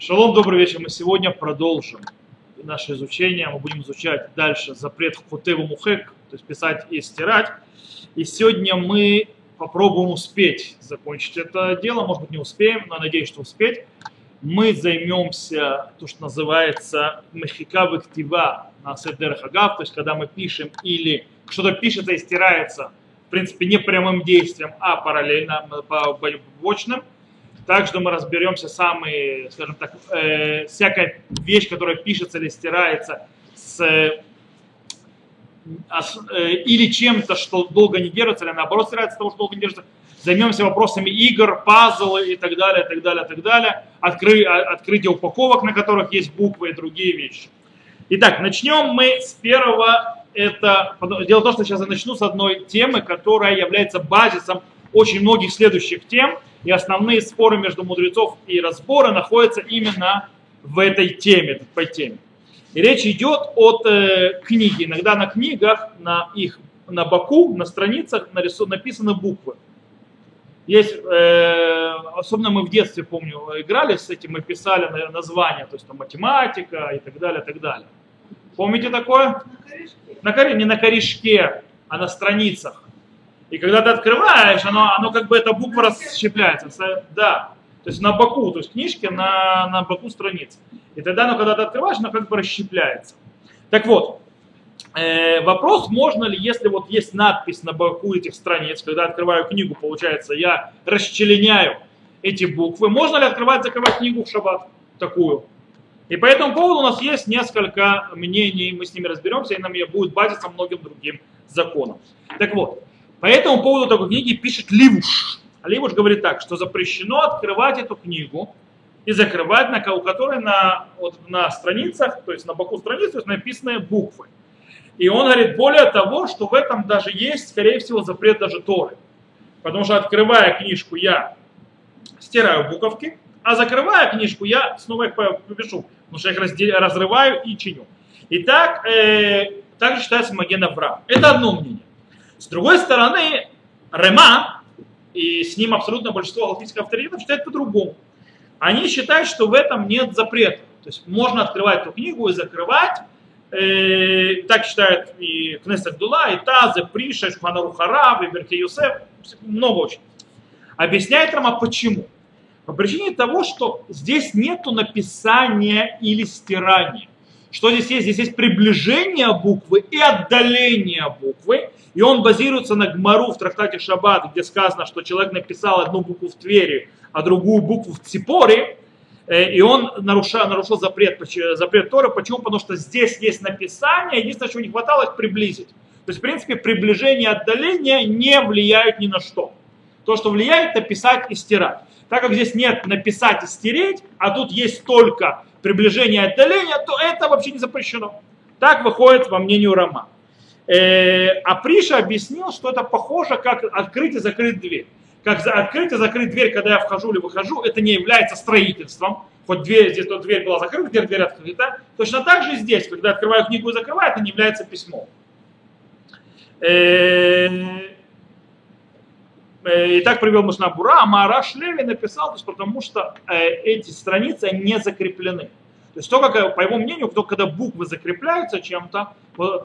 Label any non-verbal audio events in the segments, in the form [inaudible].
Шалом, добрый вечер. Мы сегодня продолжим наше изучение. Мы будем изучать дальше запрет хутеву мухек, то есть писать и стирать. И сегодня мы попробуем успеть закончить это дело. Может быть, не успеем, но надеюсь, что успеть. Мы займемся то, что называется мехика вектива на седер хагав, то есть когда мы пишем или что-то пишется и стирается, в принципе, не прямым действием, а параллельно, по побочным. Также мы разберемся самые, скажем так, э, всякая вещь, которая пишется или стирается с, э, э, или чем-то, что долго не держится, или наоборот стирается того, что долго не держится. Займемся вопросами игр, пазлы и так далее, так далее, так далее. Откры, а, открытие упаковок, на которых есть буквы и другие вещи. Итак, начнем мы с первого. Это, дело в том, что сейчас я начну с одной темы, которая является базисом очень многих следующих тем – и основные споры между мудрецов и разборы находятся именно в этой теме, по теме. И речь идет от э, книги. Иногда на книгах, на их на боку, на страницах нарису, написаны буквы. Есть, э, особенно мы в детстве, помню, играли с этим, мы писали названия, то есть там математика и так далее, и так далее. Помните такое? На корешке. На, не на корешке, а на страницах. И когда ты открываешь, оно, оно как бы эта буква расщепляется. Да. То есть на боку, то есть книжки на, на боку страниц. И тогда, ну, когда ты открываешь, оно как бы расщепляется. Так вот, э, вопрос, можно ли, если вот есть надпись на боку этих страниц, когда открываю книгу, получается, я расчленяю эти буквы, можно ли открывать, закрывать книгу в шаббат такую? И по этому поводу у нас есть несколько мнений, мы с ними разберемся, и нам будет базиться многим другим законам. Так вот, по этому поводу такой книги пишет Ливуш. А Ливуш говорит так, что запрещено открывать эту книгу и закрывать, на, у которой на, вот, на страницах, то есть на боку страницы, написаны буквы. И он говорит, более того, что в этом даже есть, скорее всего, запрет даже Торы. Потому что открывая книжку, я стираю буковки, а закрывая книжку, я снова их попишу, потому что я их раздел, разрываю и чиню. Итак, э, также считается Маген Авраам. Это одно мнение. С другой стороны, Рема, и с ним абсолютно большинство галактических авторитетов считают по-другому. Они считают, что в этом нет запрета. То есть можно открывать эту книгу и закрывать. Э, так считают и Кнессет Дула, и Тазы, Приша, Шуханару Харав, и Берти Юсеф. Много очень. Объясняет Рама почему. По причине того, что здесь нету написания или стирания. Что здесь есть? Здесь есть приближение буквы и отдаление буквы. И он базируется на Гмару в трактате Шаббат, где сказано, что человек написал одну букву в Твери, а другую букву в Ципоре, э, и он нарушил, нарушил запрет, запрет Тора. Почему? Потому что здесь есть написание, единственное, чего не хватало, их приблизить. То есть, в принципе, приближение и отдаление не влияют ни на что. То, что влияет, это писать и стирать. Так как здесь нет написать и стереть, а тут есть только приближение и отдаление, то это вообще не запрещено. Так выходит во мнению Рома. Э, а Приша объяснил, что это похоже, как открыть и закрыть дверь. Как открыть и закрыть дверь, когда я вхожу или выхожу, это не является строительством. Хоть дверь, здесь то дверь была закрыта, теперь дверь открыта. Точно так же здесь, когда открываю книгу и закрываю, это не является письмом. Э, э, и так привел Мушнабура, а Мараш Леви написал, то есть потому что эти страницы не закреплены. То есть то, как, по его мнению, то, когда буквы закрепляются чем-то,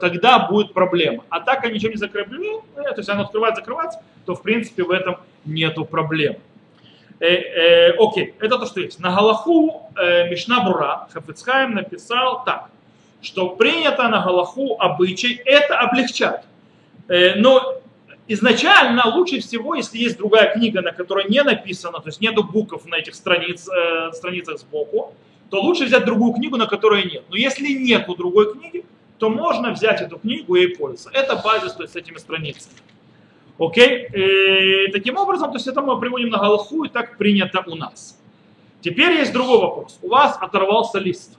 тогда будет проблема. А так они ничего не закреплены, э, то есть оно открывать, закрывать, то в принципе в этом нету проблем. Э, э, окей, это то, что есть. На Галаху э, Мишна Бура Хафицхайм написал так, что принято на Галаху обычай это облегчать. Э, но изначально лучше всего, если есть другая книга, на которой не написано, то есть нету букв на этих страниц, э, страницах сбоку, то лучше взять другую книгу, на которой нет. Но если нет другой книги, то можно взять эту книгу и пользоваться. Это базис то есть, с этими страницами. Окей? И таким образом, то есть это мы приводим на Галаху, и так принято у нас. Теперь есть другой вопрос. У вас оторвался лист.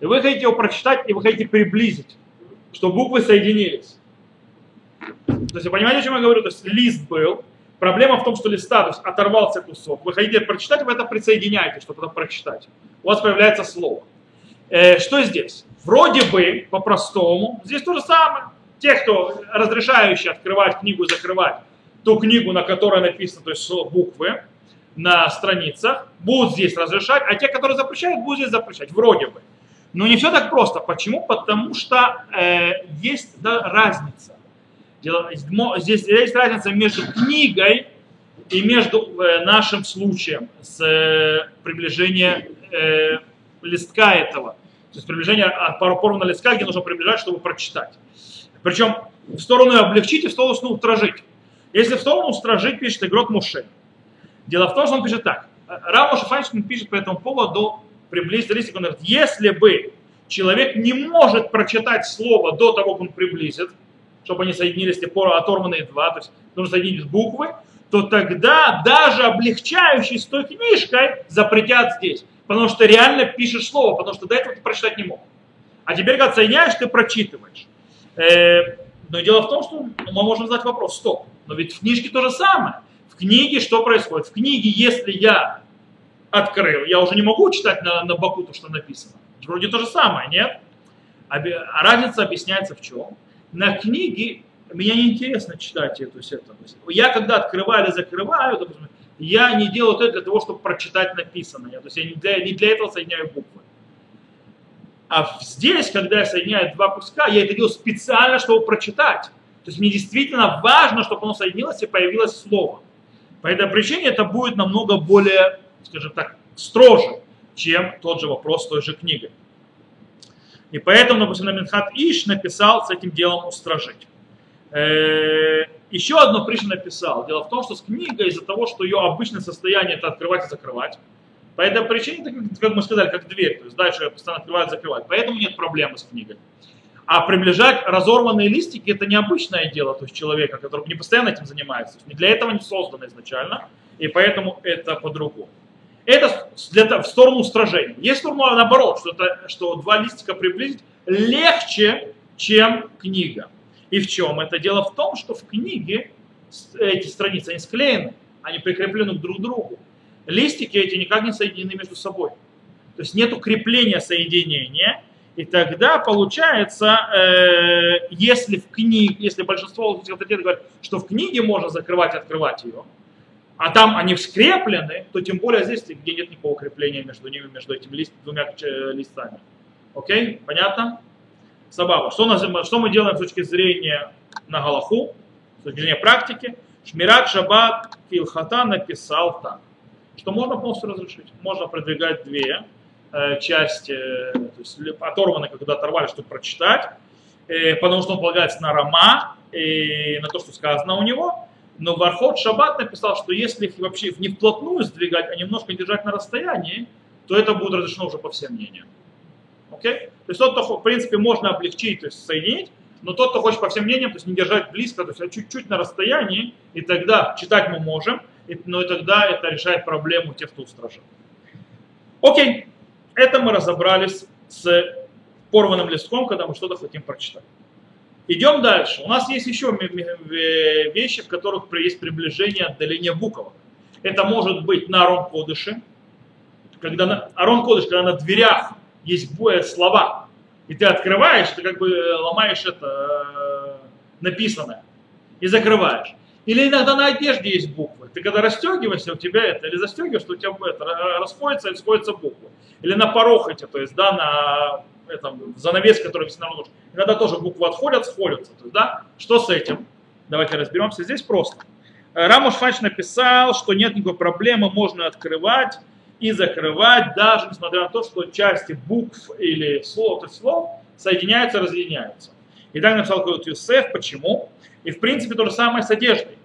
И вы хотите его прочитать, и вы хотите приблизить, чтобы буквы соединились. То есть вы понимаете, о чем я говорю? То есть лист был, Проблема в том, что листа то есть оторвался кусок. Вы хотите прочитать, вы это присоединяете, чтобы это прочитать. У вас появляется слово. Э, что здесь? Вроде бы, по-простому, здесь то же самое. Те, кто разрешающие открывать книгу и закрывать ту книгу, на которой написано, то есть буквы, на страницах, будут здесь разрешать, а те, которые запрещают, будут здесь запрещать, вроде бы. Но не все так просто. Почему? Потому что э, есть да, разница. Здесь есть разница между книгой и между э, нашим случаем с э, приближением э, листка этого. То есть приближение от порвана листка, где нужно приближать, чтобы прочитать. Причем в сторону облегчить и в сторону устражить. Если в сторону устражить, пишет игрок Муше. Дело в том, что он пишет так. Рав Файнштейн пишет по этому поводу приблизить листик. Он говорит, если бы человек не может прочитать слово до того, как он приблизит, чтобы они соединились те оторванные два, то есть нужно соединить буквы, то тогда даже облегчающий с той книжкой запретят здесь. Потому что реально пишешь слово, потому что до этого ты прочитать не мог. А теперь, когда соединяешь, ты прочитываешь. Э, но дело в том, что мы можем задать вопрос, стоп, но ведь в книжке то же самое. В книге что происходит? В книге, если я открыл, я уже не могу читать на, на боку то, что написано. Вроде то же самое, нет? А разница объясняется в чем? На книге меня не интересно читать эту сетку. Я когда открываю или закрываю, допустим, я не делаю это для того, чтобы прочитать написанное. То есть я не для, не для этого соединяю буквы. А здесь, когда я соединяю два куска, я это делаю специально, чтобы прочитать. То есть мне действительно важно, чтобы оно соединилось и появилось слово. По этой причине это будет намного более, скажем так, строже, чем тот же вопрос той же книги. И поэтому, допустим, Минхат Иш написал с этим делом устражить. Э, еще одно Пришин написал. Дело в том, что с книгой из-за того, что ее обычное состояние это открывать и закрывать, по этой причине, как мы сказали, как дверь, то есть дальше ее постоянно открывать и закрывать. Поэтому нет проблемы с книгой. А приближать разорванные листики это необычное дело, то есть человека, который не постоянно этим занимается. Не для этого не создано изначально, и поэтому это по-другому. Это для, в сторону устражения. Есть сторона наоборот, что, это, что два листика приблизить легче, чем книга. И в чем это? Дело в том, что в книге эти страницы, они склеены, они прикреплены друг к другу. Листики эти никак не соединены между собой. То есть нет укрепления соединения, и тогда получается, э, если в книге, если большинство авторитетов говорят, что в книге можно закрывать и открывать ее, а там они скреплены, то тем более здесь, где нет никакого крепления между ними, между этими лист, двумя листами. Окей? Понятно? Сабаба. Что, что мы делаем с точки зрения на Галаху, с точки зрения практики? Шмират Шаббат Килхата написал так, что можно полностью разрешить. Можно продвигать две э, части, э, то есть оторваны, когда оторвали, чтобы прочитать, э, потому что он полагается на Рама и на то, что сказано у него. Но Вархот Шаббат написал, что если их вообще не вплотную сдвигать, а немножко держать на расстоянии, то это будет разрешено уже по всем мнениям. Okay? То есть тот, кто, в принципе, можно облегчить, то есть соединить, но тот, кто хочет по всем мнениям, то есть не держать близко, то есть а чуть-чуть на расстоянии, и тогда читать мы можем, и, но и тогда это решает проблему тех, кто устражен. Окей, это мы разобрались с порванным листком, когда мы что-то хотим прочитать. Идем дальше. У нас есть еще вещи, в которых есть приближение отдаления буквок. Это может быть на Арон Кодыше, когда на, Арон Кодыш, когда на дверях есть боя слова, и ты открываешь, ты как бы ломаешь это э, написанное и закрываешь. Или иногда на одежде есть буквы. Ты когда расстегиваешься, у тебя это, или застегиваешь, что у тебя это, расходится и сходятся буквы. Или на порохоте, то есть, да, на этом, занавес, который висит на нож. Иногда тоже буквы отходят, сходятся. То есть, да, что с этим? Давайте разберемся. Здесь просто. Рамуш Фач написал, что нет никакой проблемы, можно открывать и закрывать, даже несмотря на то, что части букв или слов, то есть слов соединяются, разъединяются. И так написал Кот Юсеф. Почему? И в принципе то же самое с одеждой.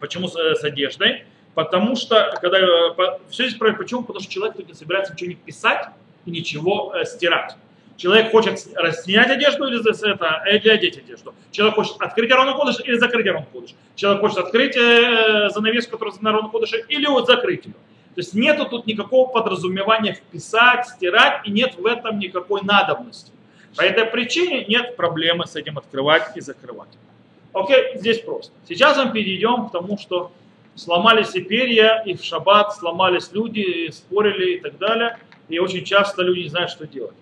Почему с, с одеждой? Потому что, когда, по, все здесь правильно, почему? Потому что человек не собирается ничего не писать ничего э, стирать. Человек хочет снять одежду или, это, или одеть одежду. Человек хочет открыть Арону Кодыш или закрыть Арону Кодыш. Человек хочет открыть э, занавеску, которая на Арону Кодыше, или вот закрыть ее. То есть нету тут никакого подразумевания вписать, стирать, и нет в этом никакой надобности. По этой причине нет проблемы с этим открывать и закрывать. Окей, здесь просто. Сейчас мы перейдем к тому, что сломались и перья, и в шаббат сломались люди, и спорили и так далее. И очень часто люди не знают, что делать.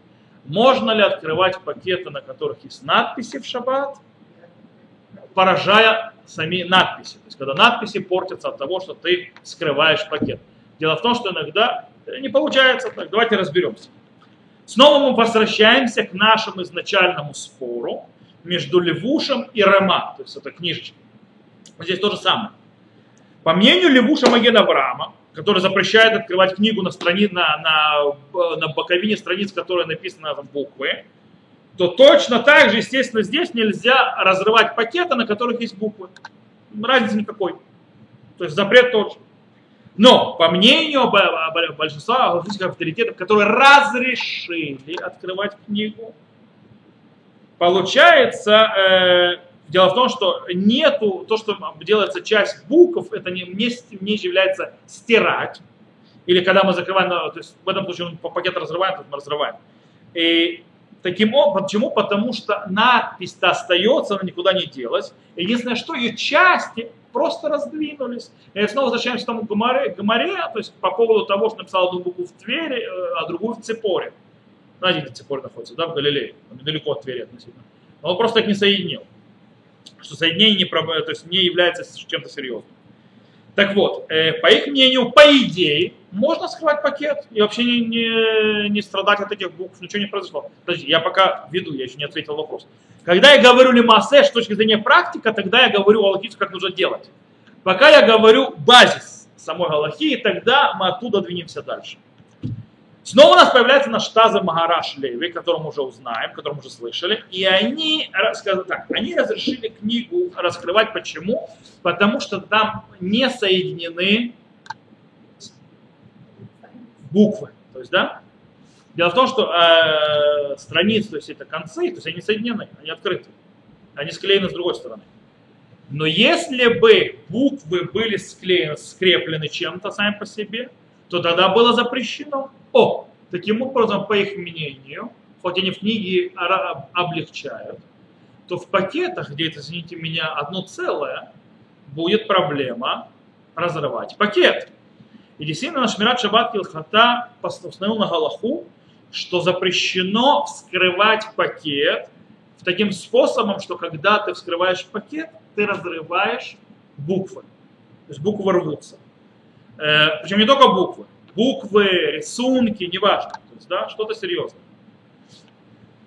Можно ли открывать пакеты, на которых есть надписи в шаббат? поражая сами надписи. То есть когда надписи портятся от того, что ты скрываешь пакет. Дело в том, что иногда не получается так. Давайте разберемся. Снова мы возвращаемся к нашему изначальному спору между Левушем и Рама, то есть это книжечка. Здесь то же самое. По мнению Левуша Маген Авраама, который запрещает открывать книгу на, страни, на, на, на боковине страниц, которая написана там буквы, то точно так же, естественно, здесь нельзя разрывать пакеты, на которых есть буквы. Разницы никакой. То есть запрет тот же. Но, по мнению большинства галактических авторитетов, которые разрешили открывать книгу, получается, э, дело в том, что нету, то, что делается часть букв, это не, не, не является стирать, или когда мы закрываем, то есть в этом случае мы по пакету разрываем, то мы разрываем. И таким образом, почему? Потому что надпись-то остается, она никуда не делась. Единственное, что ее части просто раздвинулись. И снова возвращаемся к тому гоморе, гоморе, то есть по поводу того, что написал одну букву в Твери, э, а другую в Цепоре. Знаете, где Цепорь находится, да, в Галилее, недалеко от Твери относительно. Но он просто их не соединил. Что соединение не, то есть не является чем-то серьезным. Так вот, э, по их мнению, по идее, можно скрывать пакет и вообще не, не, не страдать от этих букв, ничего не произошло. Подожди, я пока веду, я еще не ответил вопрос. Когда я говорю лимасе с точки зрения практика, тогда я говорю галахически, как нужно делать. Пока я говорю базис самой галахи, тогда мы оттуда двинемся дальше. Снова у нас появляется наш Таза Магараш Леви, которого мы уже узнаем, которого мы уже слышали. И они, так, они разрешили книгу раскрывать. Почему? Потому что там не соединены буквы. То есть, да? Дело в том, что э, страницы, то есть это концы, то есть они соединены, они открыты. Они склеены с другой стороны. Но если бы буквы были склеены, скреплены чем-то сами по себе, то тогда было запрещено. О, таким образом, по их мнению, хоть они в книге облегчают, то в пакетах, где это, извините меня, одно целое, будет проблема разрывать пакет. И действительно, наш Мират Шаббат Килхата постановил на Галаху, что запрещено вскрывать пакет таким способом, что когда ты вскрываешь пакет, ты разрываешь буквы. То есть буквы рвутся. Э, причем не только буквы. Буквы, рисунки, неважно. То есть, да, что-то серьезное.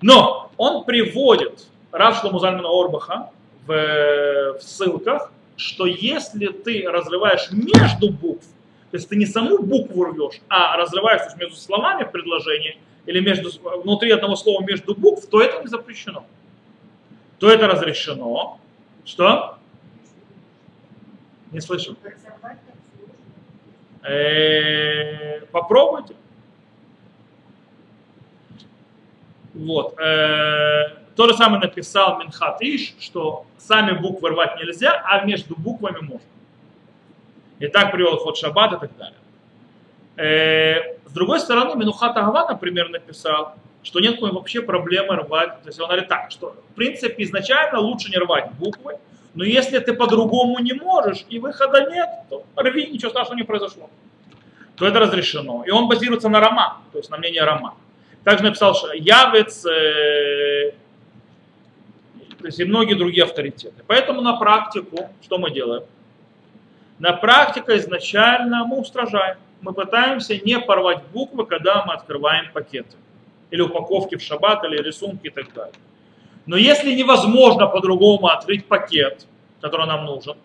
Но он приводит Рав Шломузальмана Орбаха в, в ссылках, что если ты разрываешь между букв, то есть ты не саму букву рвешь, а разрываешь между словами в предложении или между, внутри одного слова между букв, то это не запрещено. То это разрешено. Что? Не слышу. Э, попробуйте. Вот. Э, то же самое написал Минхат Иш, что сами буквы рвать нельзя, а между буквами можно. И так привел ход Шаббат и так далее. Э, с другой стороны, Минухат Агава, например, написал, что нет вообще проблемы рвать. То есть он говорит так, что в принципе изначально лучше не рвать буквы, но если ты по-другому не можешь и выхода нет, то рви, ничего страшного не произошло. То это разрешено. И он базируется на Рома, то есть на мнении Рома. Также написал что Явец, э, то есть и многие другие авторитеты. Поэтому на практику что мы делаем? На практике изначально мы устражаем. Мы пытаемся не порвать буквы, когда мы открываем пакеты. Или упаковки в шаббат, или рисунки и так далее. Но если невозможно по-другому открыть пакет, который нам нужен,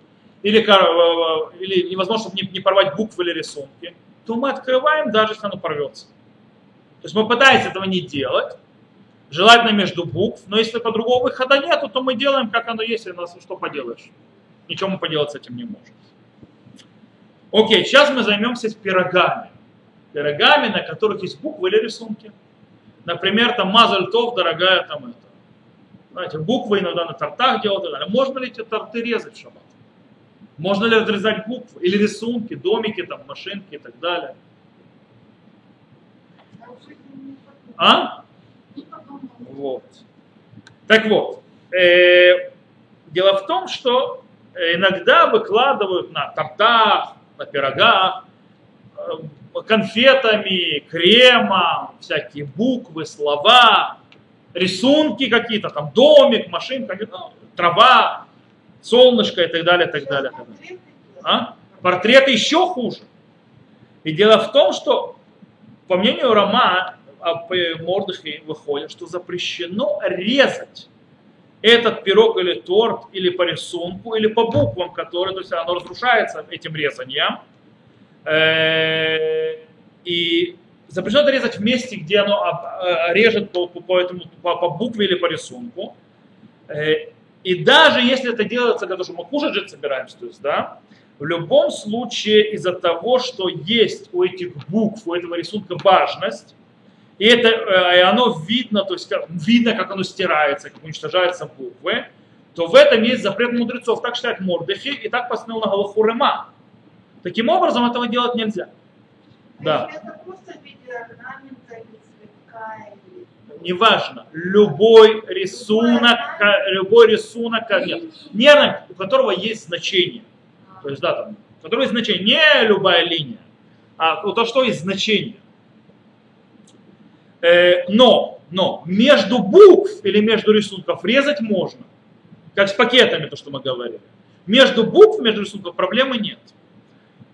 или, э, или невозможно, чтобы не порвать буквы или рисунки, то мы открываем, даже если оно порвется. То есть мы пытаемся этого не делать, желательно между букв, но если по-другому выхода нет, то мы делаем, как оно есть, и нас что поделаешь. Ничего мы поделать с этим не можем. Окей, сейчас мы займемся пирогами. Пирогами, на которых есть буквы или рисунки. Например, там мазальтов, дорогая там это. Знаете, буквы иногда на тортах делают и далее. Можно ли эти торты резать в шаббат? Можно ли разрезать буквы или рисунки, домики, там, машинки и так далее? А? Вот. Так вот, э, дело в том, что иногда выкладывают на тортах, на пирогах, э, конфетами, кремом, всякие буквы, слова, рисунки какие-то, там домик, машинка, ну, трава. солнышко и так далее, и так далее. Так далее. А? Портреты еще хуже. И дело в том, что, по мнению Рома, Мордыхи выходит, что запрещено резать этот пирог или торт, или по рисунку, или по буквам, которые, то есть оно разрушается этим резанием. Э, и запрещено резать в месте, где оно э, режет по, по, по, этому, по, по букве или по рисунку. Э, и даже если это делается для того, чтобы мы кушать жить собираемся, то есть, да, в любом случае из-за того, что есть у этих букв, у этого рисунка важность, и это, и оно видно, то есть видно, как оно стирается, как уничтожаются буквы, то в этом есть запрет мудрецов. Так считает Мордыхи и так постановил на Галаху Рема. Таким образом, этого делать нельзя. А Да. или... Неважно, любой рисунок, любой рисунок, нет, не орнамент, у которого есть значение. То есть, да, там, у которого есть значение, не любая линия, а то, что есть значение. Э, но, но между букв или между рисунков резать можно. Как с пакетами, то, что мы говорили. Между букв, между рисунков проблемы нет.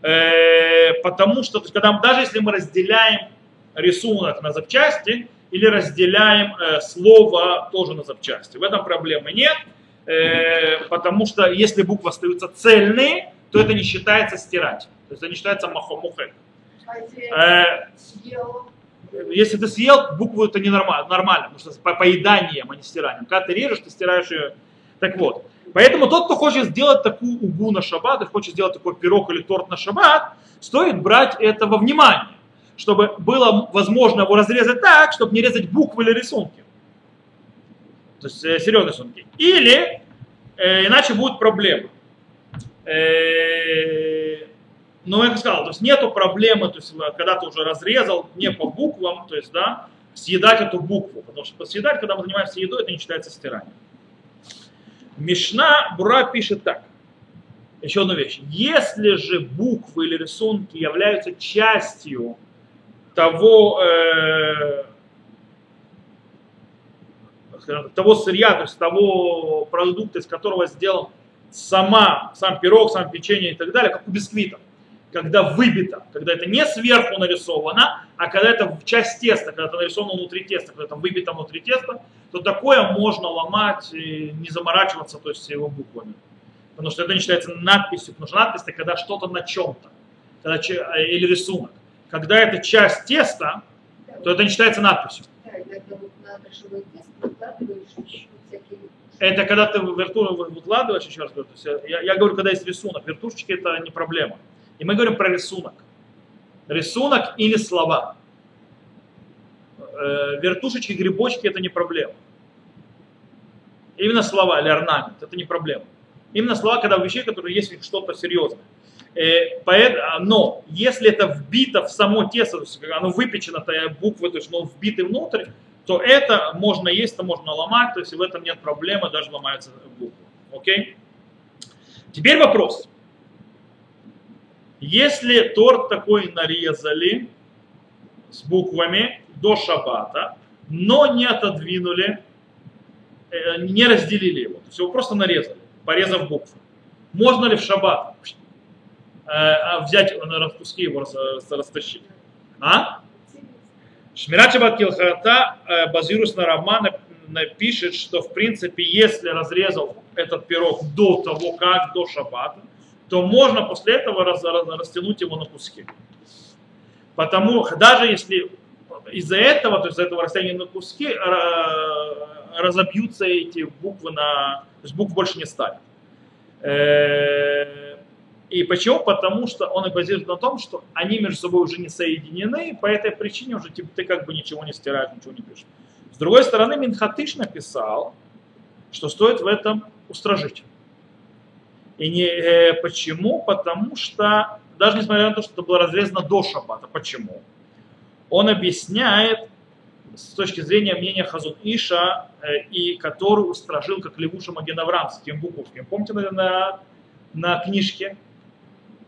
Э, потому что, то есть, когда, даже если мы разделяем рисунок на запчасти или разделяем э, слово тоже на запчасти, в этом проблемы нет. Э, потому что если буквы остаются цельные, то это не считается стирать. То есть это не считается махомухек. Если Э, если ты съел, букву это ненормально, нормально, потому что по поеданием, а не стиранием. Когда ты режешь, ты стираешь ее. Так вот. Поэтому тот, кто хочет сделать такую угу на шаббат, и хочет сделать такой пирог или торт на шаббат, стоит брать это во внимание, чтобы было возможно его разрезать так, чтобы не резать буквы или рисунки. То есть э, серьезные рисунки. Или э, иначе будет проблема. Э, но я как сказал, то есть нету проблемы, то есть когда ты уже разрезал не по буквам, то есть да, съедать эту букву, потому что съедать, когда мы занимаемся едой, это не считается стиранием. Мишна Бура пишет так. Еще одну вещь. Если же буквы или рисунки являются частью того, э, того сырья, то есть того продукта, из которого сделан сама, сам пирог, сам печенье и так далее, как у бисквитов, когда выбито, когда это не сверху нарисовано, а когда это в часть теста, когда это нарисовано внутри теста, когда это выбито внутри теста, то такое можно ломать и не заморачиваться то есть, его буквами. Потому что это не считается надписью, потому что надпись это когда что-то на чем-то, когда, или рисунок. Когда это часть теста, то это не считается надписью. Это когда ты верту выкладываешь, еще раз говорю, я, я говорю, когда есть рисунок. Вертушечки это не проблема. И мы говорим про рисунок. Рисунок или слова. Э, Вертушечки, грибочки это не проблема. Именно слова или орнамент это не проблема. Именно слова, когда в вещей, которые есть что-то серьезное. Э, Но если это вбито в само тесто, то есть оно выпечено, то буквы, то есть оно вбиты внутрь, то это можно есть, это можно ломать, то есть в этом нет проблемы, даже ломаются буквы. Окей? Теперь вопрос. Если торт такой нарезали с буквами до шабата, но не отодвинули, э, не разделили его, то есть его просто нарезали, порезав буквы. Можно ли в шаббат э, а, взять на куски его растащить? А? Шмират Шаббат Килхата, э, базируясь на Романа, пишет, что в принципе, если разрезал этот пирог до того, как до шаббата, то можно после этого раз- раз- растянуть его на куски. Потому даже если из-за этого, то есть из-за этого растяния на куски, ра- разобьются эти буквы на... То есть букв больше не станет. Э, И почему? Потому что он и базирует на том, что они между собой уже не соединены, и по этой причине уже типа, ты как бы ничего не стираешь, ничего не пишешь. С другой стороны, Минхатыш написал, что стоит в этом устражить. И не, э, почему? Потому что, даже несмотря на то, что это было разрезано до шаббата, почему? Он объясняет с точки зрения мнения Хазун Иша, э, и который устражил как Левуша Маген Авраам с этим буковским. Помните на, на, на книжке?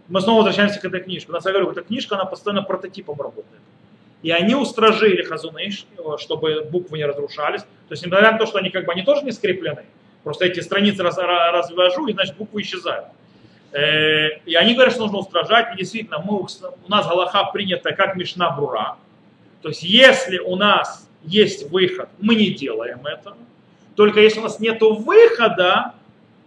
Мы снова возвращаемся к этой книжке. У нас, я говорю, эта книжка, она постоянно прототипом работает. И они устражили Хазун Иш, э, чтобы буквы не разрушались. То есть, несмотря на то, что они как бы они тоже не скреплены, Просто эти страницы раз, развожу, и значит буквы исчезают. Э, И они говорят, что нужно устражать. И действительно, мы, у нас Галаха принята как Мишна Брура. То есть если у нас есть выход, мы не делаем это. Только если у нас нет выхода,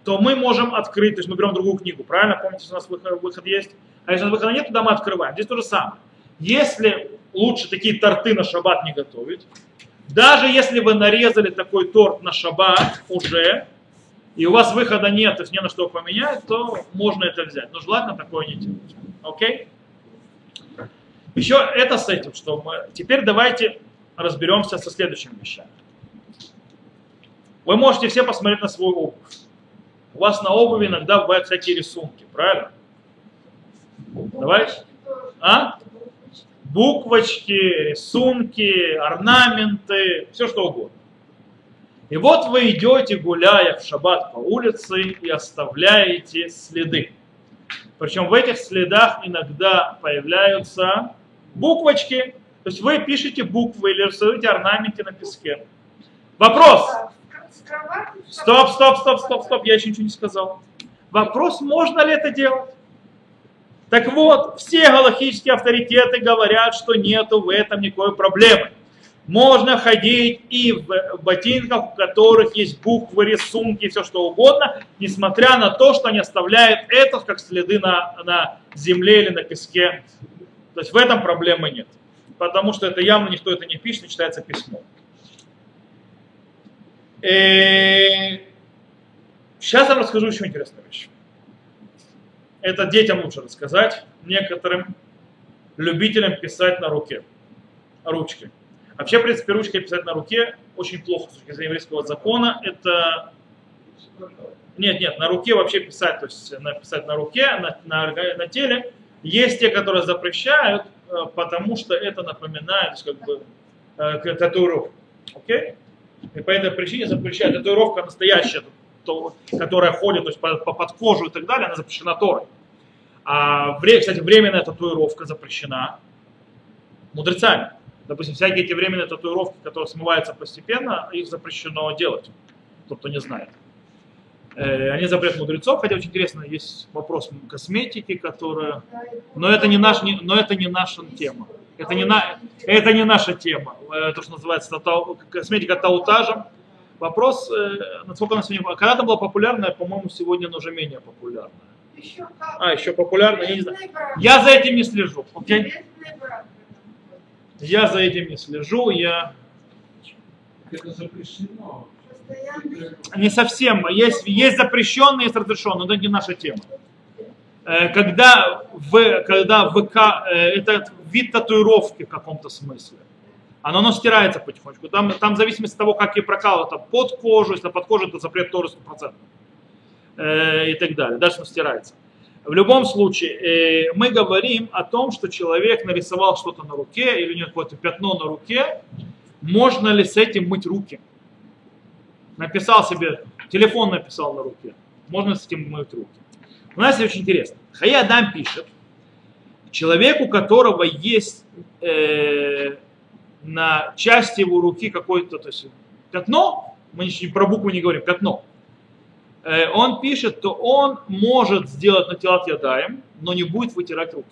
то мы можем открыть, то есть мы берем другую книгу, правильно? Помните, что у нас выход, выход есть? А если у нас выхода нет, тогда мы открываем. Здесь то же самое. Если лучше такие торты на шаббат не готовить, даже если вы нарезали такой торт на шаббат уже, и у вас выхода нет, то есть не на что поменять, то можно это взять. Но желательно такое не делать. Окей? Еще это с этим, что мы... Теперь давайте разберемся со следующими вещами. Вы можете все посмотреть на свою обувь. У вас на обуви иногда бывают всякие рисунки, правильно? Давай. А? Буквочки, рисунки, орнаменты, все что угодно. И вот вы идете, гуляя в шаббат по улице, и оставляете следы. Причем в этих следах иногда появляются буквочки. То есть вы пишете буквы или рисуете орнаменты на песке. Вопрос. Стоп, стоп, стоп, стоп, стоп, я еще ничего не сказал. Вопрос, можно ли это делать? Так вот, все галактические авторитеты говорят, что нету в этом никакой проблемы. Можно ходить и в ботинках, у которых есть буквы, рисунки, все что угодно, несмотря на то, что они оставляют это как следы на, на земле или на песке. То есть в этом проблемы нет. Потому что это явно никто это не пишет, не читается письмо. Э, Сейчас я расскажу еще интересную вещь. Это детям лучше рассказать, некоторым любителям писать на руке, ручкой. Вообще, в принципе, ручкой писать на руке очень плохо с точки зрения еврейского закона. Это нет, нет, на руке вообще писать, то есть написать на руке, на, на, на теле. Есть те, которые запрещают, э, потому что это напоминает как бы э, татуировку. Окей? И по этой причине запрещают. Татуировка настоящая, то, которая ходит то есть, по, по- под кожу и так далее, она запрещена Торой. А, кстати, временная татуировка запрещена мудрецами. Допустим, всякие эти временные татуировки, которые смываются постепенно, их запрещено делать. Тот, кто не знает. Э, Они запрет мудрецов, хотя очень интересно, есть вопрос косметики, которая... Но это не, наш, не- но это не наша тема. Это не, на, это не наша тема. Э, То, что называется тау- косметика таутажем. Вопрос, э, насколько она сегодня... Когда-то была популярная, по-моему, сегодня она уже менее популярная. Еще как. А, еще популярная, я не знаю. Я за этим не слежу. брак. Я за этим не слежу, я Это запрещено. Не совсем. Есть, есть запрещенные, есть разрешенные, но это не наша тема. Э, Когда, в, когда ВК, э, это вид татуировки в каком-то смысле, оно, оно стирается потихонечку. Там, там в зависимости от того, как и прокалывать, это под кожу, если под кожу, это запрет тоже 100%. Э, и так далее. Дальше оно стирается. В любом случае, э, мы говорим о том, что человек нарисовал что-то на руке, или у него какое-то пятно на руке, можно ли с этим мыть руки? Написал себе, телефон написал на руке, можно с этим мыть руки. У нас очень интересно. Хая Адам пишет, человек, у которого есть э, на части его руки какое-то то есть, пятно, мы еще про букву не говорим, пятно, э, он пишет, то он может сделать на телат ядаем, но не будет вытирать руки.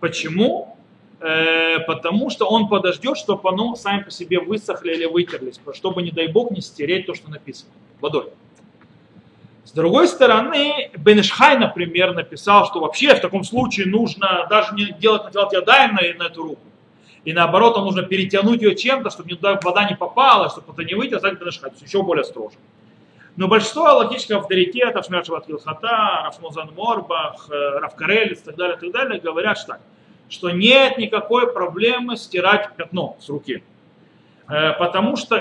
Почему? Э, потому что он подождет, чтобы оно сами по себе высохли или вытерлись, чтобы, не дай бог, не стереть то, что написано водой. С другой стороны, Бенешхай, например, написал, что вообще в таком случае нужно даже не делать на телат ядаем на, на эту руку. И наоборот, он нужно перетянуть ее чем-то, чтобы туда вода не попала, чтобы это не выйти, стать Бенешхай. То есть еще более строже. Но большинство логических авторитетов, Шмер Шабат Вилхата, Рафмузан Морбах, э, Равкарелец и так далее, так далее, говорят что что нет никакой проблемы стирать пятно с руки. Э, Потому что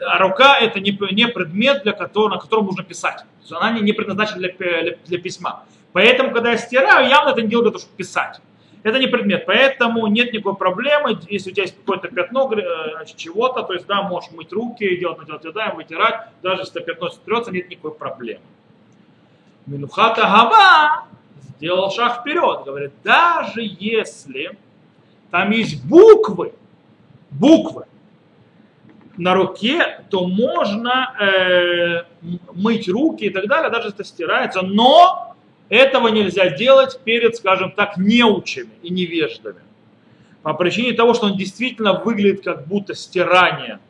а рука это не, предмет, для которого, на котором нужно писать. Она не, предназначена для, для- для письма. Поэтому, когда я стираю, явно это не делаю для того, чтобы писать. Это не предмет, поэтому нет никакой проблемы, если у тебя есть какое-то пятно э, значит, чего-то, то есть да, можешь мыть руки, делать на ядаем, вытирать, даже если пятно стрется, нет никакой проблемы. Минухата Гава сделал шаг вперед, говорит, даже если там есть буквы, буквы, на руке, то можно э, мыть руки и так далее, даже это стирается, но этого нельзя делать перед, скажем так, неучами и невеждами. По причине того, что он действительно выглядит как будто стирание